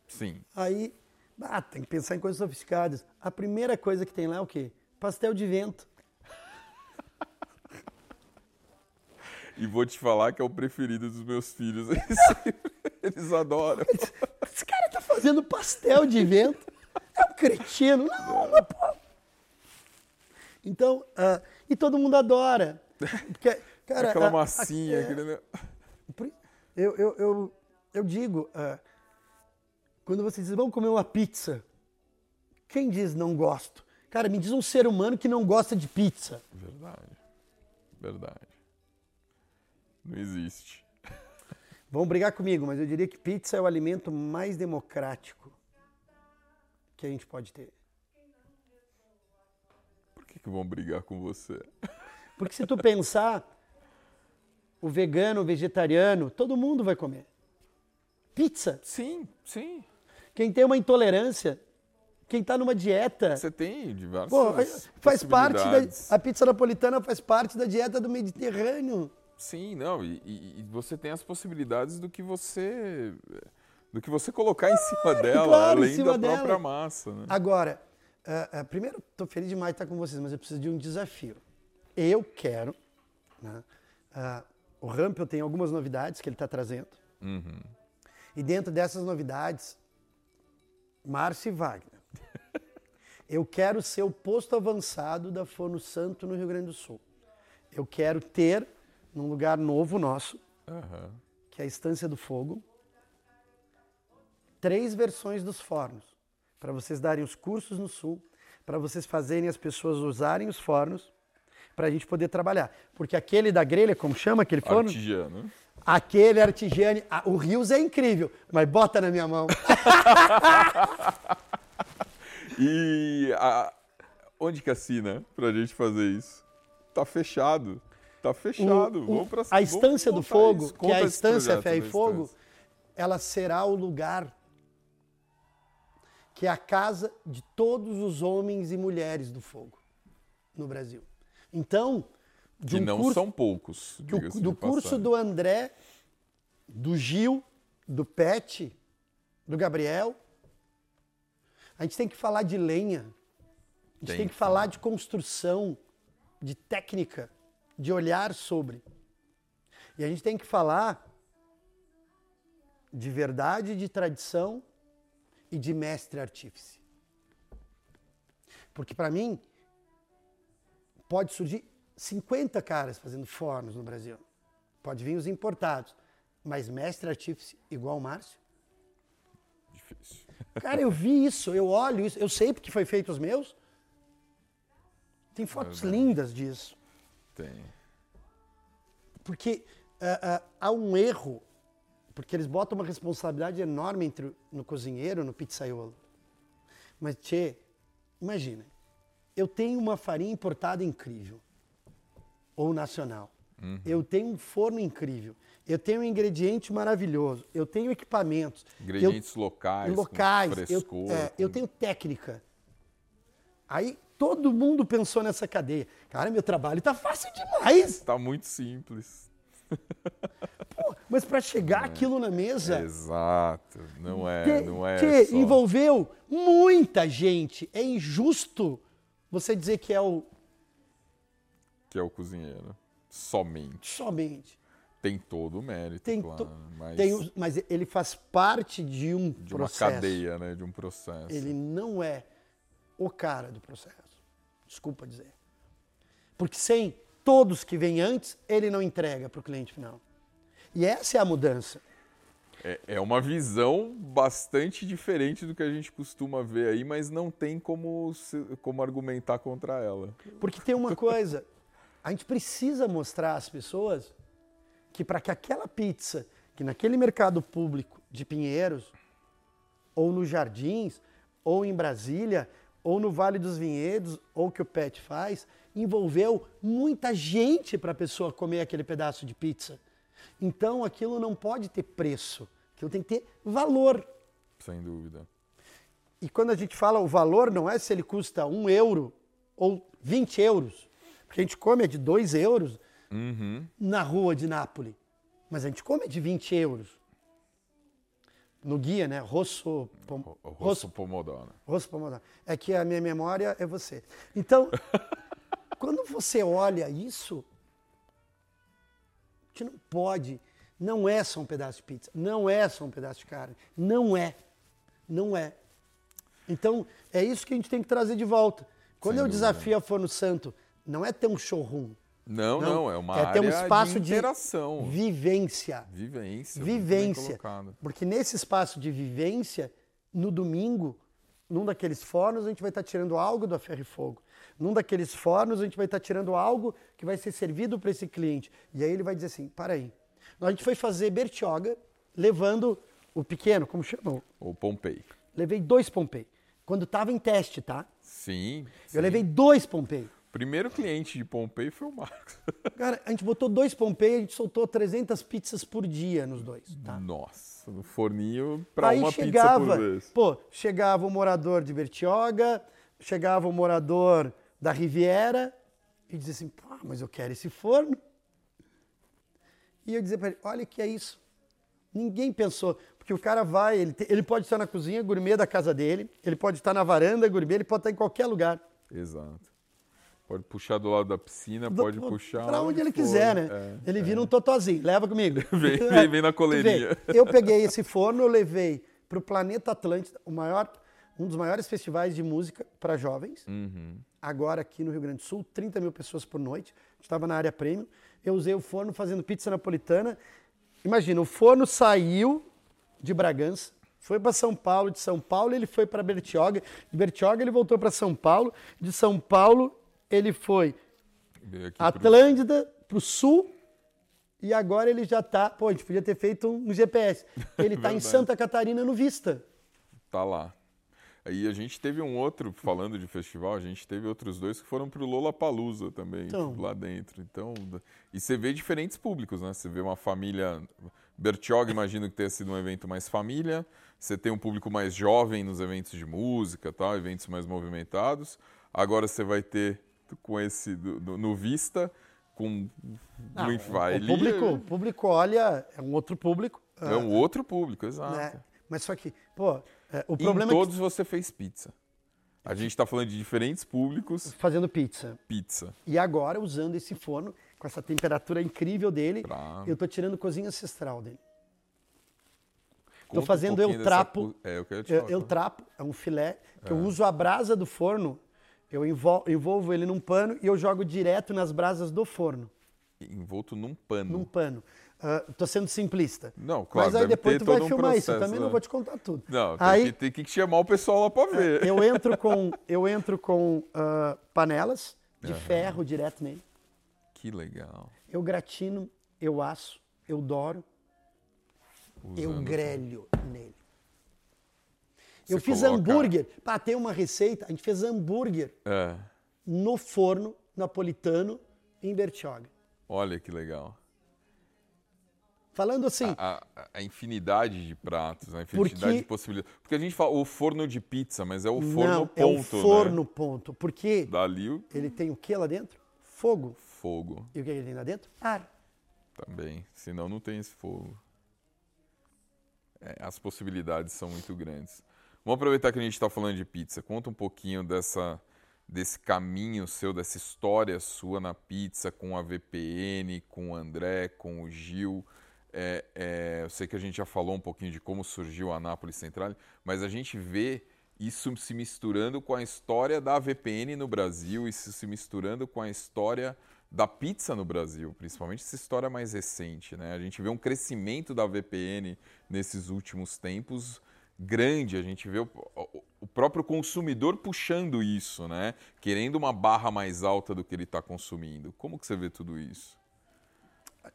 Sim. Aí, ah, tem que pensar em coisas sofisticadas. A primeira coisa que tem lá é o quê? Pastel de vento. E vou te falar que é o preferido dos meus filhos. Eles, eles adoram. Esse cara tá fazendo pastel de vento. É um cretino. Não, mas pô. Então, ah, e todo mundo adora. Porque, cara, Aquela massinha. é, aquele, né? eu, eu, eu, eu digo, ah, quando você diz, vamos comer uma pizza, quem diz não gosto? Cara, me diz um ser humano que não gosta de pizza. Verdade. Verdade. Não existe. Vão brigar comigo, mas eu diria que pizza é o alimento mais democrático que a gente pode ter. Por que, que vão brigar com você? Porque se tu pensar, o vegano, o vegetariano, todo mundo vai comer. Pizza. Sim, sim. Quem tem uma intolerância quem está numa dieta. Você tem diversas. Pô, faz parte da. A pizza napolitana faz parte da dieta do Mediterrâneo. Sim, não. E, e, e você tem as possibilidades do que você. Do que você colocar em cima dela, claro, além da dela. própria massa. Né? Agora, uh, uh, primeiro, estou feliz demais de estar com vocês, mas eu preciso de um desafio. Eu quero. Né, uh, o Rampel tem algumas novidades que ele está trazendo. Uhum. E dentro dessas novidades, Márcio e Wagner eu quero ser o posto avançado da Forno Santo no Rio Grande do Sul. Eu quero ter, num lugar novo nosso, uhum. que é a Estância do Fogo, três versões dos fornos. Para vocês darem os cursos no Sul, para vocês fazerem as pessoas usarem os fornos, para a gente poder trabalhar. Porque aquele da grelha, como chama aquele forno? Artigiano. Aquele artigiano, o Rios é incrível, mas bota na minha mão. E a, onde que assina pra gente fazer isso? Tá fechado. Tá fechado. O, o, pra, a Estância do Fogo, que é a Estância Fé e Fogo, ela será o lugar que é a casa de todos os homens e mulheres do fogo no Brasil. Então, de que um não curso, são poucos. O, do curso do André, do Gil, do Pet, do Gabriel, a gente tem que falar de lenha, a gente tem, tem que falar de construção, de técnica, de olhar sobre. E a gente tem que falar de verdade, de tradição e de mestre artífice. Porque para mim pode surgir 50 caras fazendo fornos no Brasil. Pode vir os importados, mas mestre artífice igual o Márcio? Difícil. Cara, eu vi isso, eu olho isso, eu sei porque foi feito os meus. Tem fotos lindas disso. Tem. Porque uh, uh, há um erro, porque eles botam uma responsabilidade enorme entre, no cozinheiro, no pizzaiolo. Mas, tchê, imagina, eu tenho uma farinha importada incrível, ou nacional. Uhum. Eu tenho um forno incrível eu tenho um ingrediente maravilhoso, eu tenho equipamentos. Ingredientes eu, locais, locais frescor, eu, é, eu tenho técnica. Aí todo mundo pensou nessa cadeia. Cara, meu trabalho está fácil demais. Está muito simples. Mas para chegar é. aquilo na mesa. exato, não é, que, não é. Que só... envolveu muita gente. É injusto você dizer que é o. Que é o cozinheiro. Somente. Somente. Tem todo o mérito, tem claro. To... Mas... Tem, mas ele faz parte de um de processo. uma cadeia, né? De um processo. Ele não é o cara do processo. Desculpa dizer. Porque sem todos que vêm antes, ele não entrega para o cliente final. E essa é a mudança. É, é uma visão bastante diferente do que a gente costuma ver aí, mas não tem como, como argumentar contra ela. Porque tem uma coisa, a gente precisa mostrar às pessoas que para que aquela pizza, que naquele mercado público de Pinheiros, ou nos Jardins, ou em Brasília, ou no Vale dos Vinhedos, ou que o PET faz, envolveu muita gente para a pessoa comer aquele pedaço de pizza. Então aquilo não pode ter preço, aquilo tem que ter valor. Sem dúvida. E quando a gente fala o valor, não é se ele custa um euro ou 20 euros. Porque a gente come é de 2 euros, uhum. na rua de Nápoles. Mas a gente come de 20 euros. No guia, né? Rosso, pom... Rosso Pomodoro. Rosso Pomodoro. É que a minha memória é você. Então, quando você olha isso, gente não pode. Não é só um pedaço de pizza. Não é só um pedaço de carne. Não é. Não é. Então, é isso que a gente tem que trazer de volta. Quando Sem eu dúvida. desafio a Forno Santo, não é ter um showroom. Não, não, não, é uma é área ter um espaço de interação. De vivência. Vivência. Vivência. Porque nesse espaço de vivência, no domingo, num daqueles fornos, a gente vai estar tirando algo do ferro e fogo. Num daqueles fornos, a gente vai estar tirando algo que vai ser servido para esse cliente. E aí ele vai dizer assim: para aí. A gente foi fazer Bertioga levando o pequeno, como chamou? O Pompei. Levei dois Pompei. Quando estava em teste, tá? Sim. Eu sim. levei dois Pompei. Primeiro cliente de Pompei foi o Marcos. Cara, a gente botou dois Pompei, a gente soltou 300 pizzas por dia nos dois, tá? Nossa, no forninho para uma chegava, pizza por vez. pô, chegava o morador de Bertioga, chegava o morador da Riviera e dizia assim, pô, mas eu quero esse forno. E eu dizia para ele, olha que é isso. Ninguém pensou, porque o cara vai, ele, te- ele pode estar na cozinha gourmet da casa dele, ele pode estar na varanda gourmet, ele pode estar em qualquer lugar. Exato. Pode puxar do lado da piscina, Do- pode puxar Pra onde ele for. quiser, né? É. ele vira um totozinho, leva comigo. Vem- vem- vem na coleirinha. Eu peguei esse forno, eu levei para o Planeta Atlântida, o maior, um dos maiores festivais de música para jovens. Uhum. Agora aqui no Rio Grande do Sul, 30 mil pessoas por noite. Estava na área premium. Eu usei o forno fazendo pizza napolitana. Imagina, o forno saiu de Bragança, foi para São Paulo, de São Paulo ele foi para Bertioga, de Bertioga ele voltou para São Paulo, de São Paulo ele foi Atlântida para o sul e agora ele já está. Pô, a gente podia ter feito um GPS. Ele está em. Santa Catarina no Vista. Tá lá. Aí a gente teve um outro, falando de festival, a gente teve outros dois que foram pro Lollapalooza também, Então. lá dentro. Então, e você vê diferentes públicos, né? Você vê uma família Bertioga, imagino que tenha sido um evento mais família. Você tem um público mais jovem nos eventos de música, tal, eventos mais movimentados. Agora você vai ter com esse do- do- no Vista com Não, o, público, o público olha, é um outro público. é um outro público, exato. né? Mas só que, pô, é, o Em problema é todos você fez pizza. A gente está falando de diferentes públicos, que fazendo pizza. pizza. E agora, usando esse forno, com essa temperatura incrível dele, Pra- eu tô tirando cozinha ancestral dele. Um fazendo pouquinho eu dessa trapo. cu- É, eu quero te Eu, falar. eu trapo, é um filé, que eu uso a brasa do forno, eu envol- envolvo ele num pano e eu jogo direto nas brasas do forno, Envolto num pano. num pano. Ah, tô sendo simplista. Não, claro, Mas aí depois tu vai um filmar isso, eu processo, também né? não vou te contar tudo. Não, tem, aí que, tem que chamar o pessoal lá para ver. eu entro com, eu entro com ah, panelas de ferro direto nele. Que legal. Eu gratino, eu asso, eu doro, eu Usando- grelho nele. Você eu fiz coloca- hambúrguer. Pá, tem uma receita, a gente fez hambúrguer É, no forno napolitano em Bertioga. olha que legal. Falando assim, A, a- a infinidade de pratos, a infinidade Porque- de possibilidades. Porque a gente fala o forno de pizza, mas é o forno não, ponto, é o forno né? ponto. Porque Dali o ele tem o que lá dentro? Fogo. fogo E o que ele tem lá dentro? Ar. também. Senão não tem esse fogo. É, as possibilidades são muito grandes. Vamos aproveitar que a gente está falando de pizza. Conta um pouquinho dessa, desse caminho seu, dessa história sua na pizza com a VPN, com o André, com o Gil. É, é, eu sei que a gente já falou um pouquinho de como surgiu a Nápoles Central, mas a gente vê isso se misturando com a história da VPN no Brasil, isso se misturando com a história da pizza no Brasil, principalmente essa história mais recente. Né? A gente vê um crescimento da VPN nesses últimos tempos grande, a gente vê o, o- próprio consumidor puxando isso, né? querendo uma barra mais alta do que ele está consumindo. Como que você vê tudo isso?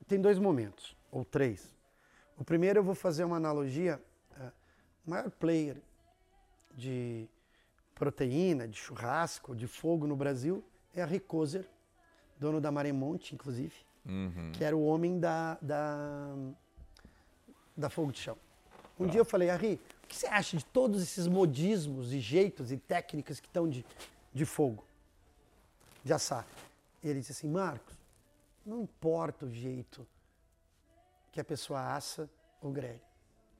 Tem dois momentos, ou três. O primeiro eu vou fazer uma analogia. eh, O maior player de proteína, de churrasco, de fogo no Brasil é a Ricoser, dono da Maremonte, inclusive, Uhum. que era o homem da, da, da Fogo de Chão. Um dia eu falei, Harry, o que você acha de todos esses modismos e jeitos e técnicas que estão de, de fogo, de assar? Ele disse assim, Marcos, não importa o jeito que a pessoa assa ou grelha.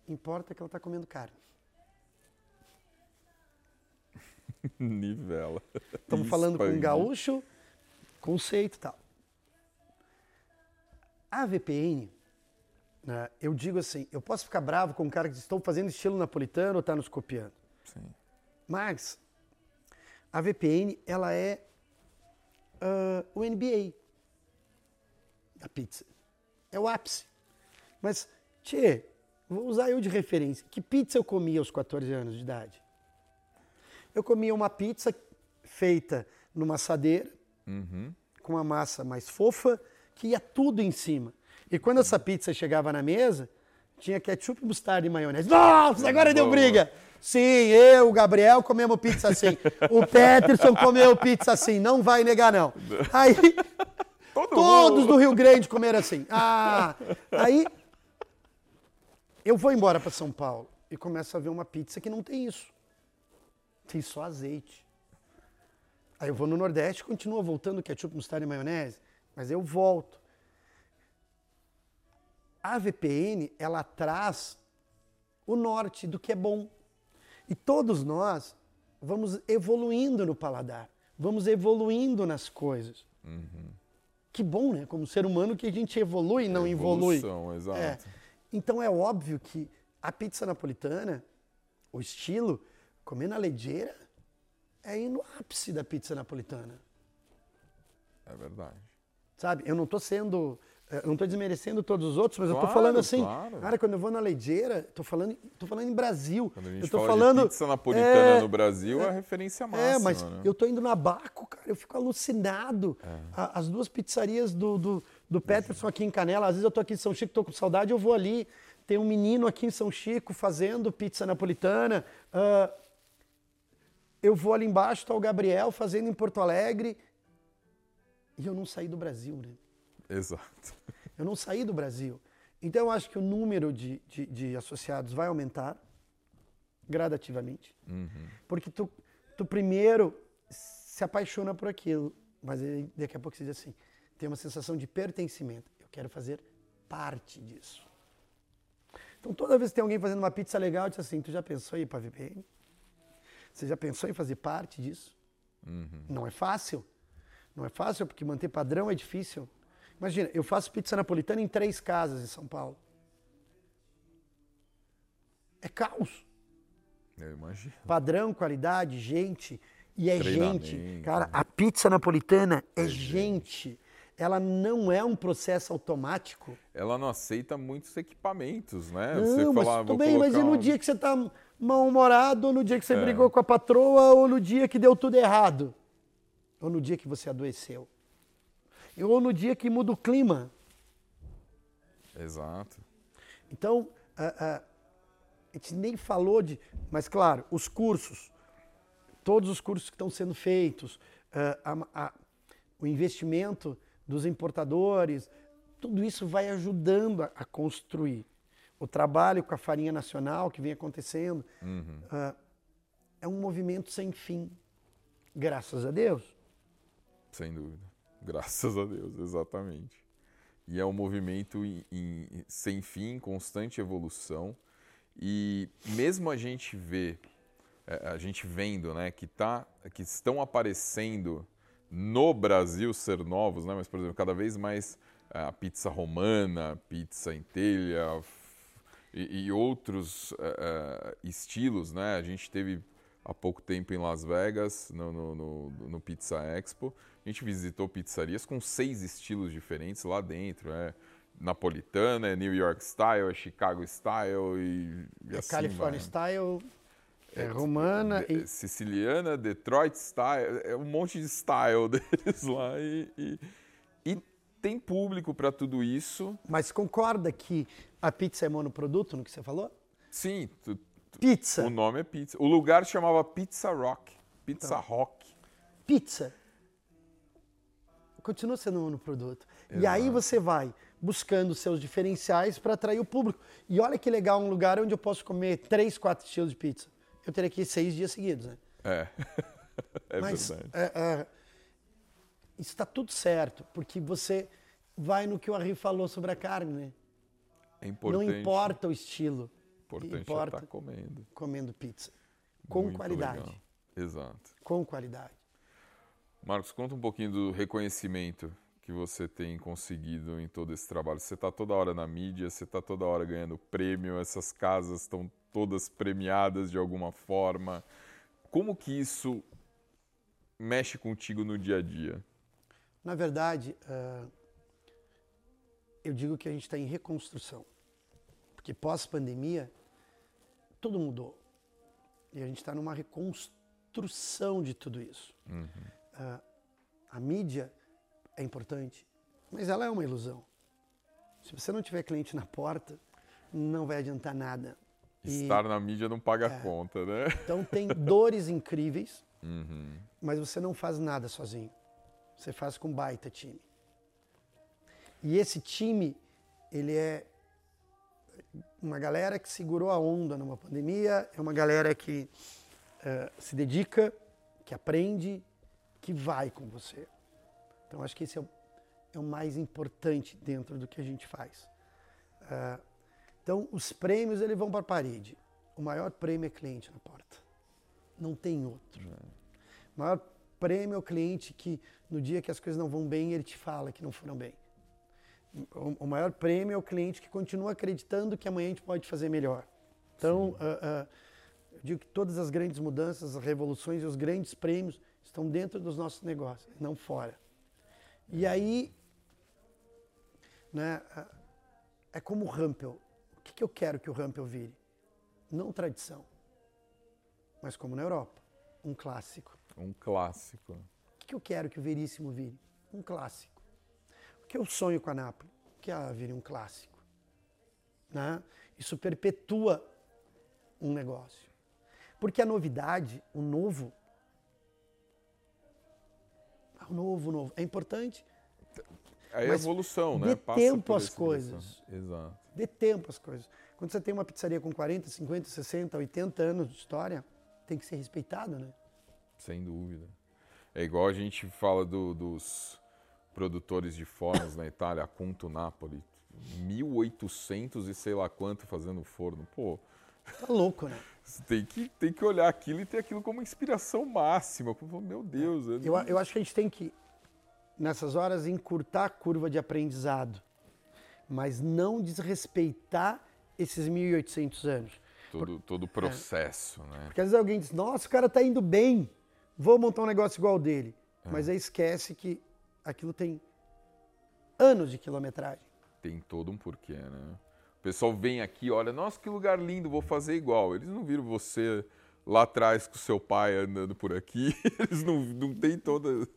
Importa que ela está comendo carne. Nivela. Estamos falando com um gaúcho, conceito e tal. A VPN, né, eu digo assim, eu posso ficar bravo com um cara que estou fazendo estilo napolitano ou está nos copiando. Sim. Mas a VPN, ela é ah, o NBA da pizza. É o ápice. Mas, tchê, vou usar eu de referência. Que pizza eu comia aos 14 anos de idade? Eu comia uma pizza feita numa assadeira, Uhum. com uma massa mais fofa, que ia tudo em cima. E quando essa pizza chegava na mesa, tinha ketchup, mostarda e maionese. Nossa, agora deu briga! Sim, eu, o Gabriel, comemos pizza assim. O Peterson comeu pizza assim. Não vai negar, não. Aí, Todo todos mundo. do Rio Grande comeram assim. Ah, aí, eu vou embora para São Paulo e começo a ver uma pizza que não tem isso. Tem só azeite. Aí eu vou no Nordeste, continua voltando ketchup, mostarda e maionese, mas eu volto. A VPN, ela traz o norte do que é bom. E todos nós vamos evoluindo no paladar, vamos evoluindo nas coisas. Que bom, né? Como ser humano que a gente evolui e não evolui. Evolução, exato. É. Então é óbvio que a pizza napolitana, o estilo, comer na ledeira, é ir no ápice da pizza napolitana. É verdade. Sabe? Eu não estou sendo. Eu não estou desmerecendo todos os outros, mas eu Claro, estou falando assim. claro. Cara, quando eu vou na ledeira, estou falando, tô falando em Brasil. Quando a gente eu tô fala falando. de pizza napolitana é, no Brasil, é a referência máxima, É, mas né? eu tô indo na Baco, cara, eu fico alucinado. É. A- As duas pizzarias do, do, do Peterson aqui em Canela, às vezes eu tô aqui em São Chico, tô com saudade, eu vou ali. Tem um menino aqui em São Chico fazendo pizza napolitana. Ah, eu vou ali embaixo, tá o Gabriel fazendo em Porto Alegre. E eu não saí do Brasil, né? Exato. Eu não saí do Brasil. Então eu acho que o número de, de, de associados vai aumentar gradativamente. Porque tu, tu primeiro se apaixona por aquilo, mas daqui a pouco você diz assim, tem uma sensação de pertencimento. Eu quero fazer parte disso. Então toda vez que tem alguém fazendo uma pizza legal, diz assim, tu já pensou em ir para VPN? Você já pensou em fazer parte disso? Não é fácil. Não é fácil porque manter padrão é difícil. Imagina, eu faço pizza napolitana em três casas em São Paulo. É caos. Eu imagino. Padrão, qualidade, gente. E é gente. Cara, a pizza napolitana é gente. Ela não é um processo automático. Ela não aceita muitos equipamentos, né? Não, você mas falar, tudo bem, mas e no um- dia que você tá mal-humorado, ou no dia que você É. brigou com a patroa, ou no dia que deu tudo errado? Ou no dia que você adoeceu? Ou no dia que muda o clima? Exato. Então, a, a- a gente nem falou de. Mas, claro, os cursos, todos os cursos que estão sendo feitos, a- o investimento dos importadores, tudo isso vai ajudando a, construir. O trabalho com a farinha nacional que vem acontecendo ah, é um movimento sem fim. Graças a Deus. Sem dúvida. Graças a Deus, exatamente. E é um movimento em- em- sem fim, constante evolução. E mesmo a gente vê, é, a gente vendo, né, que, tá, que estão aparecendo no Brasil ser novos, né, mas, por exemplo, cada vez mais é, a pizza romana, pizza em telha e, e outros é, é, estilos, né? A gente teve há pouco tempo em Las Vegas, no, no, no- no Pizza Expo. A gente visitou pizzarias com seis estilos diferentes lá dentro. É napolitana, é New York Style, é Chicago Style e, e É assim California vai. Style, é romana De- e Siciliana, Detroit Style, é um monte de style deles lá. E, e- e tem público para tudo isso. Mas concorda que a pizza é monoproduto no que você falou? Sim, Pizza. o nome é pizza. O lugar chamava Pizza Rock. Pizza Tá. Rock. Pizza. Continua sendo um monoproduto. E aí você vai buscando seus diferenciais para atrair o público. E olha que legal um lugar onde eu posso comer três, quatro estilos de pizza. Eu teria que ir seis dias seguidos, né? É. é Mas verdade. é, é, isso está tudo certo, porque você vai no que o Arri falou sobre a carne, né? É importante. Não importa o estilo. Importante importa é estar comendo. comendo pizza. Com Muito qualidade. legal. Exato. Com qualidade. Marcos, conta um pouquinho do reconhecimento que você tem conseguido em todo esse trabalho. Você está toda hora na mídia, você está toda hora ganhando prêmio, essas casas estão todas premiadas de alguma forma. Como que isso mexe contigo no dia a dia? Na verdade, ah, eu digo que a gente está em reconstrução. Porque pós-pandemia, tudo mudou. E a gente está numa reconstrução de tudo isso. Ah, a mídia é importante, mas ela é uma ilusão. Se você não tiver cliente na porta, não vai adiantar nada. E... Estar na mídia não paga é. conta, né? Então tem dores incríveis, uhum. mas você não faz nada sozinho. Você faz com baita time. E esse time, ele é uma galera que segurou a onda numa pandemia, é uma galera que uh, se dedica, que aprende, que vai com você. Então acho que esse é o, é o mais importante dentro do que a gente faz. Uh, então os prêmios eles vão para a parede. O maior prêmio é cliente na porta. Não tem outro. O maior prêmio é o cliente que no dia que as coisas não vão bem ele te fala que não foram bem. O, maior prêmio é o cliente que continua acreditando que amanhã a gente pode fazer melhor. Então, uh, uh, eu digo que todas as grandes mudanças, as revoluções e os grandes prêmios estão dentro dos nossos negócios, não fora. E aí, né, é como o Rampel. O que, que eu quero que o Rampel vire? Não tradição, mas como na Europa, um clássico. Um clássico. O que, que eu quero que o Veríssimo vire? Um clássico. O que eu sonho com a Nápoles? Que ela vire um clássico. Né? Isso perpetua um negócio. Porque a novidade, o novo, o novo, o novo, é importante. É a evolução, né? Dê Passa tempo às coisas. Exato. Dê tempo às coisas. Quando você tem uma pizzaria com 40, 50, 60, 80 anos de história, tem que ser respeitado, né? Sem dúvida. É igual a gente fala do, dos produtores de fornos na Itália, a Conto Napoli. 1800 e sei lá quanto fazendo forno. Pô. Tá louco, né? Você tem que, tem que olhar aquilo e ter aquilo como inspiração máxima. Meu Deus. É. Eu, eu acho que a gente tem que, nessas horas, encurtar a curva de aprendizado, mas não desrespeitar esses 1.800 anos. Todo, todo o processo, é. né? Porque às vezes alguém diz, nossa, o cara está indo bem, vou montar um negócio igual dele. É. Mas aí esquece que aquilo tem anos de quilometragem. Tem todo um porquê, né? pessoal vem aqui, olha, nossa, que lugar lindo, vou fazer igual. Eles não viram você lá atrás com seu pai andando por aqui. Eles não, não têm toda.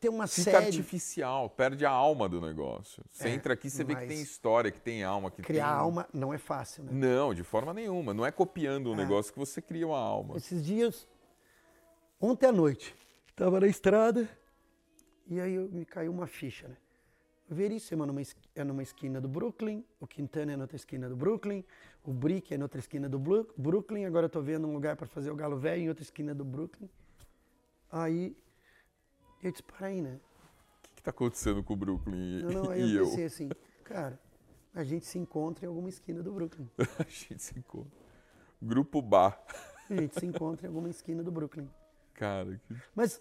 Tem uma Fica série. artificial, perde a alma do negócio. Você é, entra aqui, você vê que tem história, que tem alma. Que criar tem... alma não é fácil, né? Não, de forma nenhuma. Não é copiando um é. negócio que você cria uma alma. Esses dias, ontem à noite, estava na estrada e aí me caiu uma ficha, né? Veríssimo é numa, é numa esquina do Brooklyn, o Quintana é noutra esquina do Brooklyn, o Brick é noutra esquina do Brooklyn, agora estou vendo um lugar para fazer o Galo Velho em outra esquina do Brooklyn. Aí eu disse, para aí, né? O que está acontecendo com o Brooklyn não, não, aí eu pensei assim, cara, a gente se encontra em alguma esquina do Brooklyn. a gente se encontra. Grupo Bar. a gente se encontra em alguma esquina do Brooklyn. Cara, que... Mas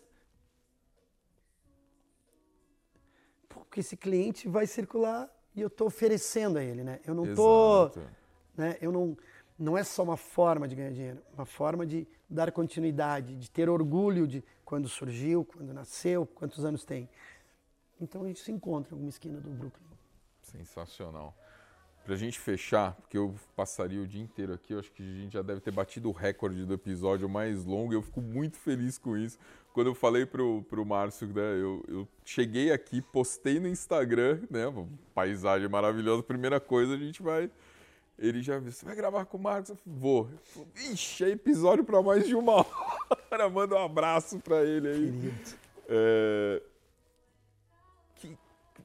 porque esse cliente vai circular e eu estou oferecendo a ele, né? Eu não estou, né? Eu não, não é só uma forma de ganhar dinheiro, uma forma de dar continuidade, de ter orgulho de quando surgiu, quando nasceu, quantos anos tem. Então a gente se encontra em alguma esquina do Brooklyn. Sensacional. Para a gente fechar, porque eu passaria o dia inteiro aqui, eu acho que a gente já deve ter batido o recorde do episódio mais longo eu fico muito feliz com isso. Quando eu falei pro, pro Márcio, né, eu, eu cheguei aqui, postei no Instagram, né, paisagem maravilhosa, primeira coisa a gente vai... Ele já disse, você vai gravar com o Marcos? Eu falei, vou. Ixi, é episódio para mais de uma hora. Manda um abraço para ele aí. É,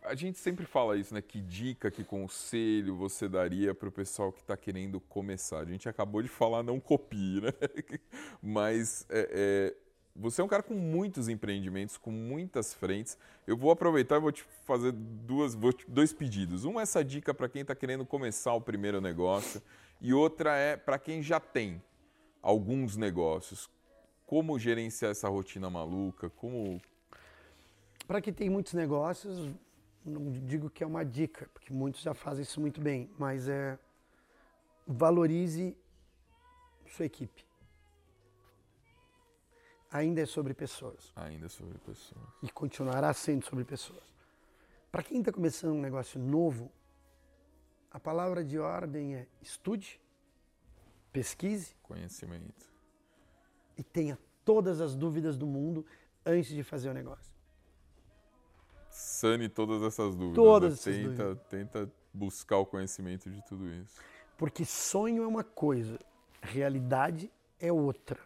a gente sempre fala isso, né? Que dica, que conselho você daria para o pessoal que está querendo começar? A gente acabou de falar não copie, né? Mas é, é, você é um cara com muitos empreendimentos, com muitas frentes. Eu vou aproveitar e vou te fazer duas, te, dois pedidos. Um é essa dica para quem está querendo começar o primeiro negócio e outra é para quem já tem alguns negócios. Como gerenciar essa rotina maluca? Como para quem tem muitos negócios, não digo que é uma dica, porque muitos já fazem isso muito bem, mas é valorize sua equipe. Ainda é sobre pessoas. Ainda é sobre pessoas. E continuará sendo sobre pessoas. Para quem está começando um negócio novo, a palavra de ordem é estude, pesquise. Conhecimento. E tenha todas as dúvidas do mundo antes de fazer o negócio sane todas essas dúvidas. Todas né? essas tenta, dúvidas. Tenta buscar o conhecimento de tudo isso. Porque sonho é uma coisa, realidade é outra.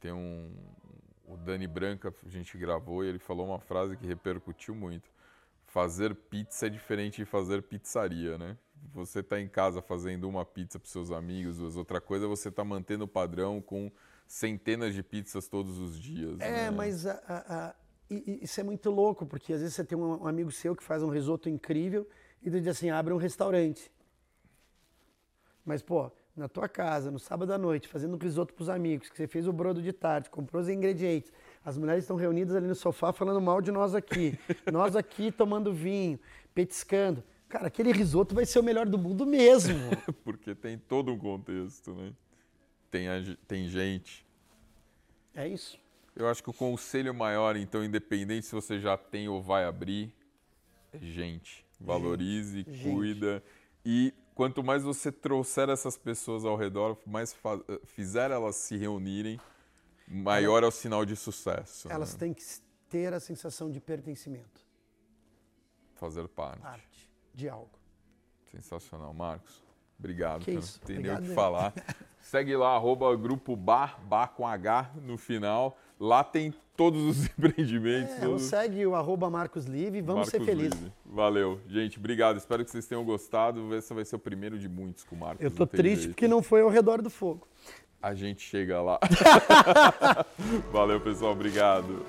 Tem um. O Dani Branca, a gente gravou e ele falou uma frase que repercutiu muito. Fazer pizza é diferente de fazer pizzaria, né? Você está em casa fazendo uma pizza para seus amigos, duas. outra coisa é você está mantendo o padrão com centenas de pizzas todos os dias. É, né? mas a, a, a, isso é muito louco, porque às vezes você tem um amigo seu que faz um risoto incrível e tu diz assim, abre um restaurante. Mas, pô, na tua casa, no sábado à noite, fazendo risoto pros amigos, que você fez o brodo de tarde, comprou os ingredientes, as mulheres estão reunidas ali no sofá falando mal de nós aqui, nós aqui tomando vinho, petiscando. Cara, aquele risoto vai ser o melhor do mundo mesmo. Porque tem todo um contexto, né? Tem, tem gente. É isso. Eu acho que o conselho maior, então, independente se você já tem ou vai abrir, é gente. Valorize, gente. cuida. E quanto mais você trouxer essas pessoas ao redor, mais fizer elas se reunirem, maior é o sinal de sucesso. Elas né? têm que ter a sensação de pertencimento. Fazer parte. Parte de algo. Sensacional, Marcos. Obrigado. Que isso? Nem o que falar. Segue lá, arroba grupo bar, bar com H no final. Lá tem todos os empreendimentos. É, todos... Segue o arroba Marcos Live vamos Marcos ser felizes. Live. Valeu. Gente, obrigado. Espero que vocês tenham gostado. Esse vai ser o primeiro de muitos com o Marcos. Eu tô triste jeito. porque não foi ao redor do fogo. A gente chega lá. Valeu, pessoal. Obrigado.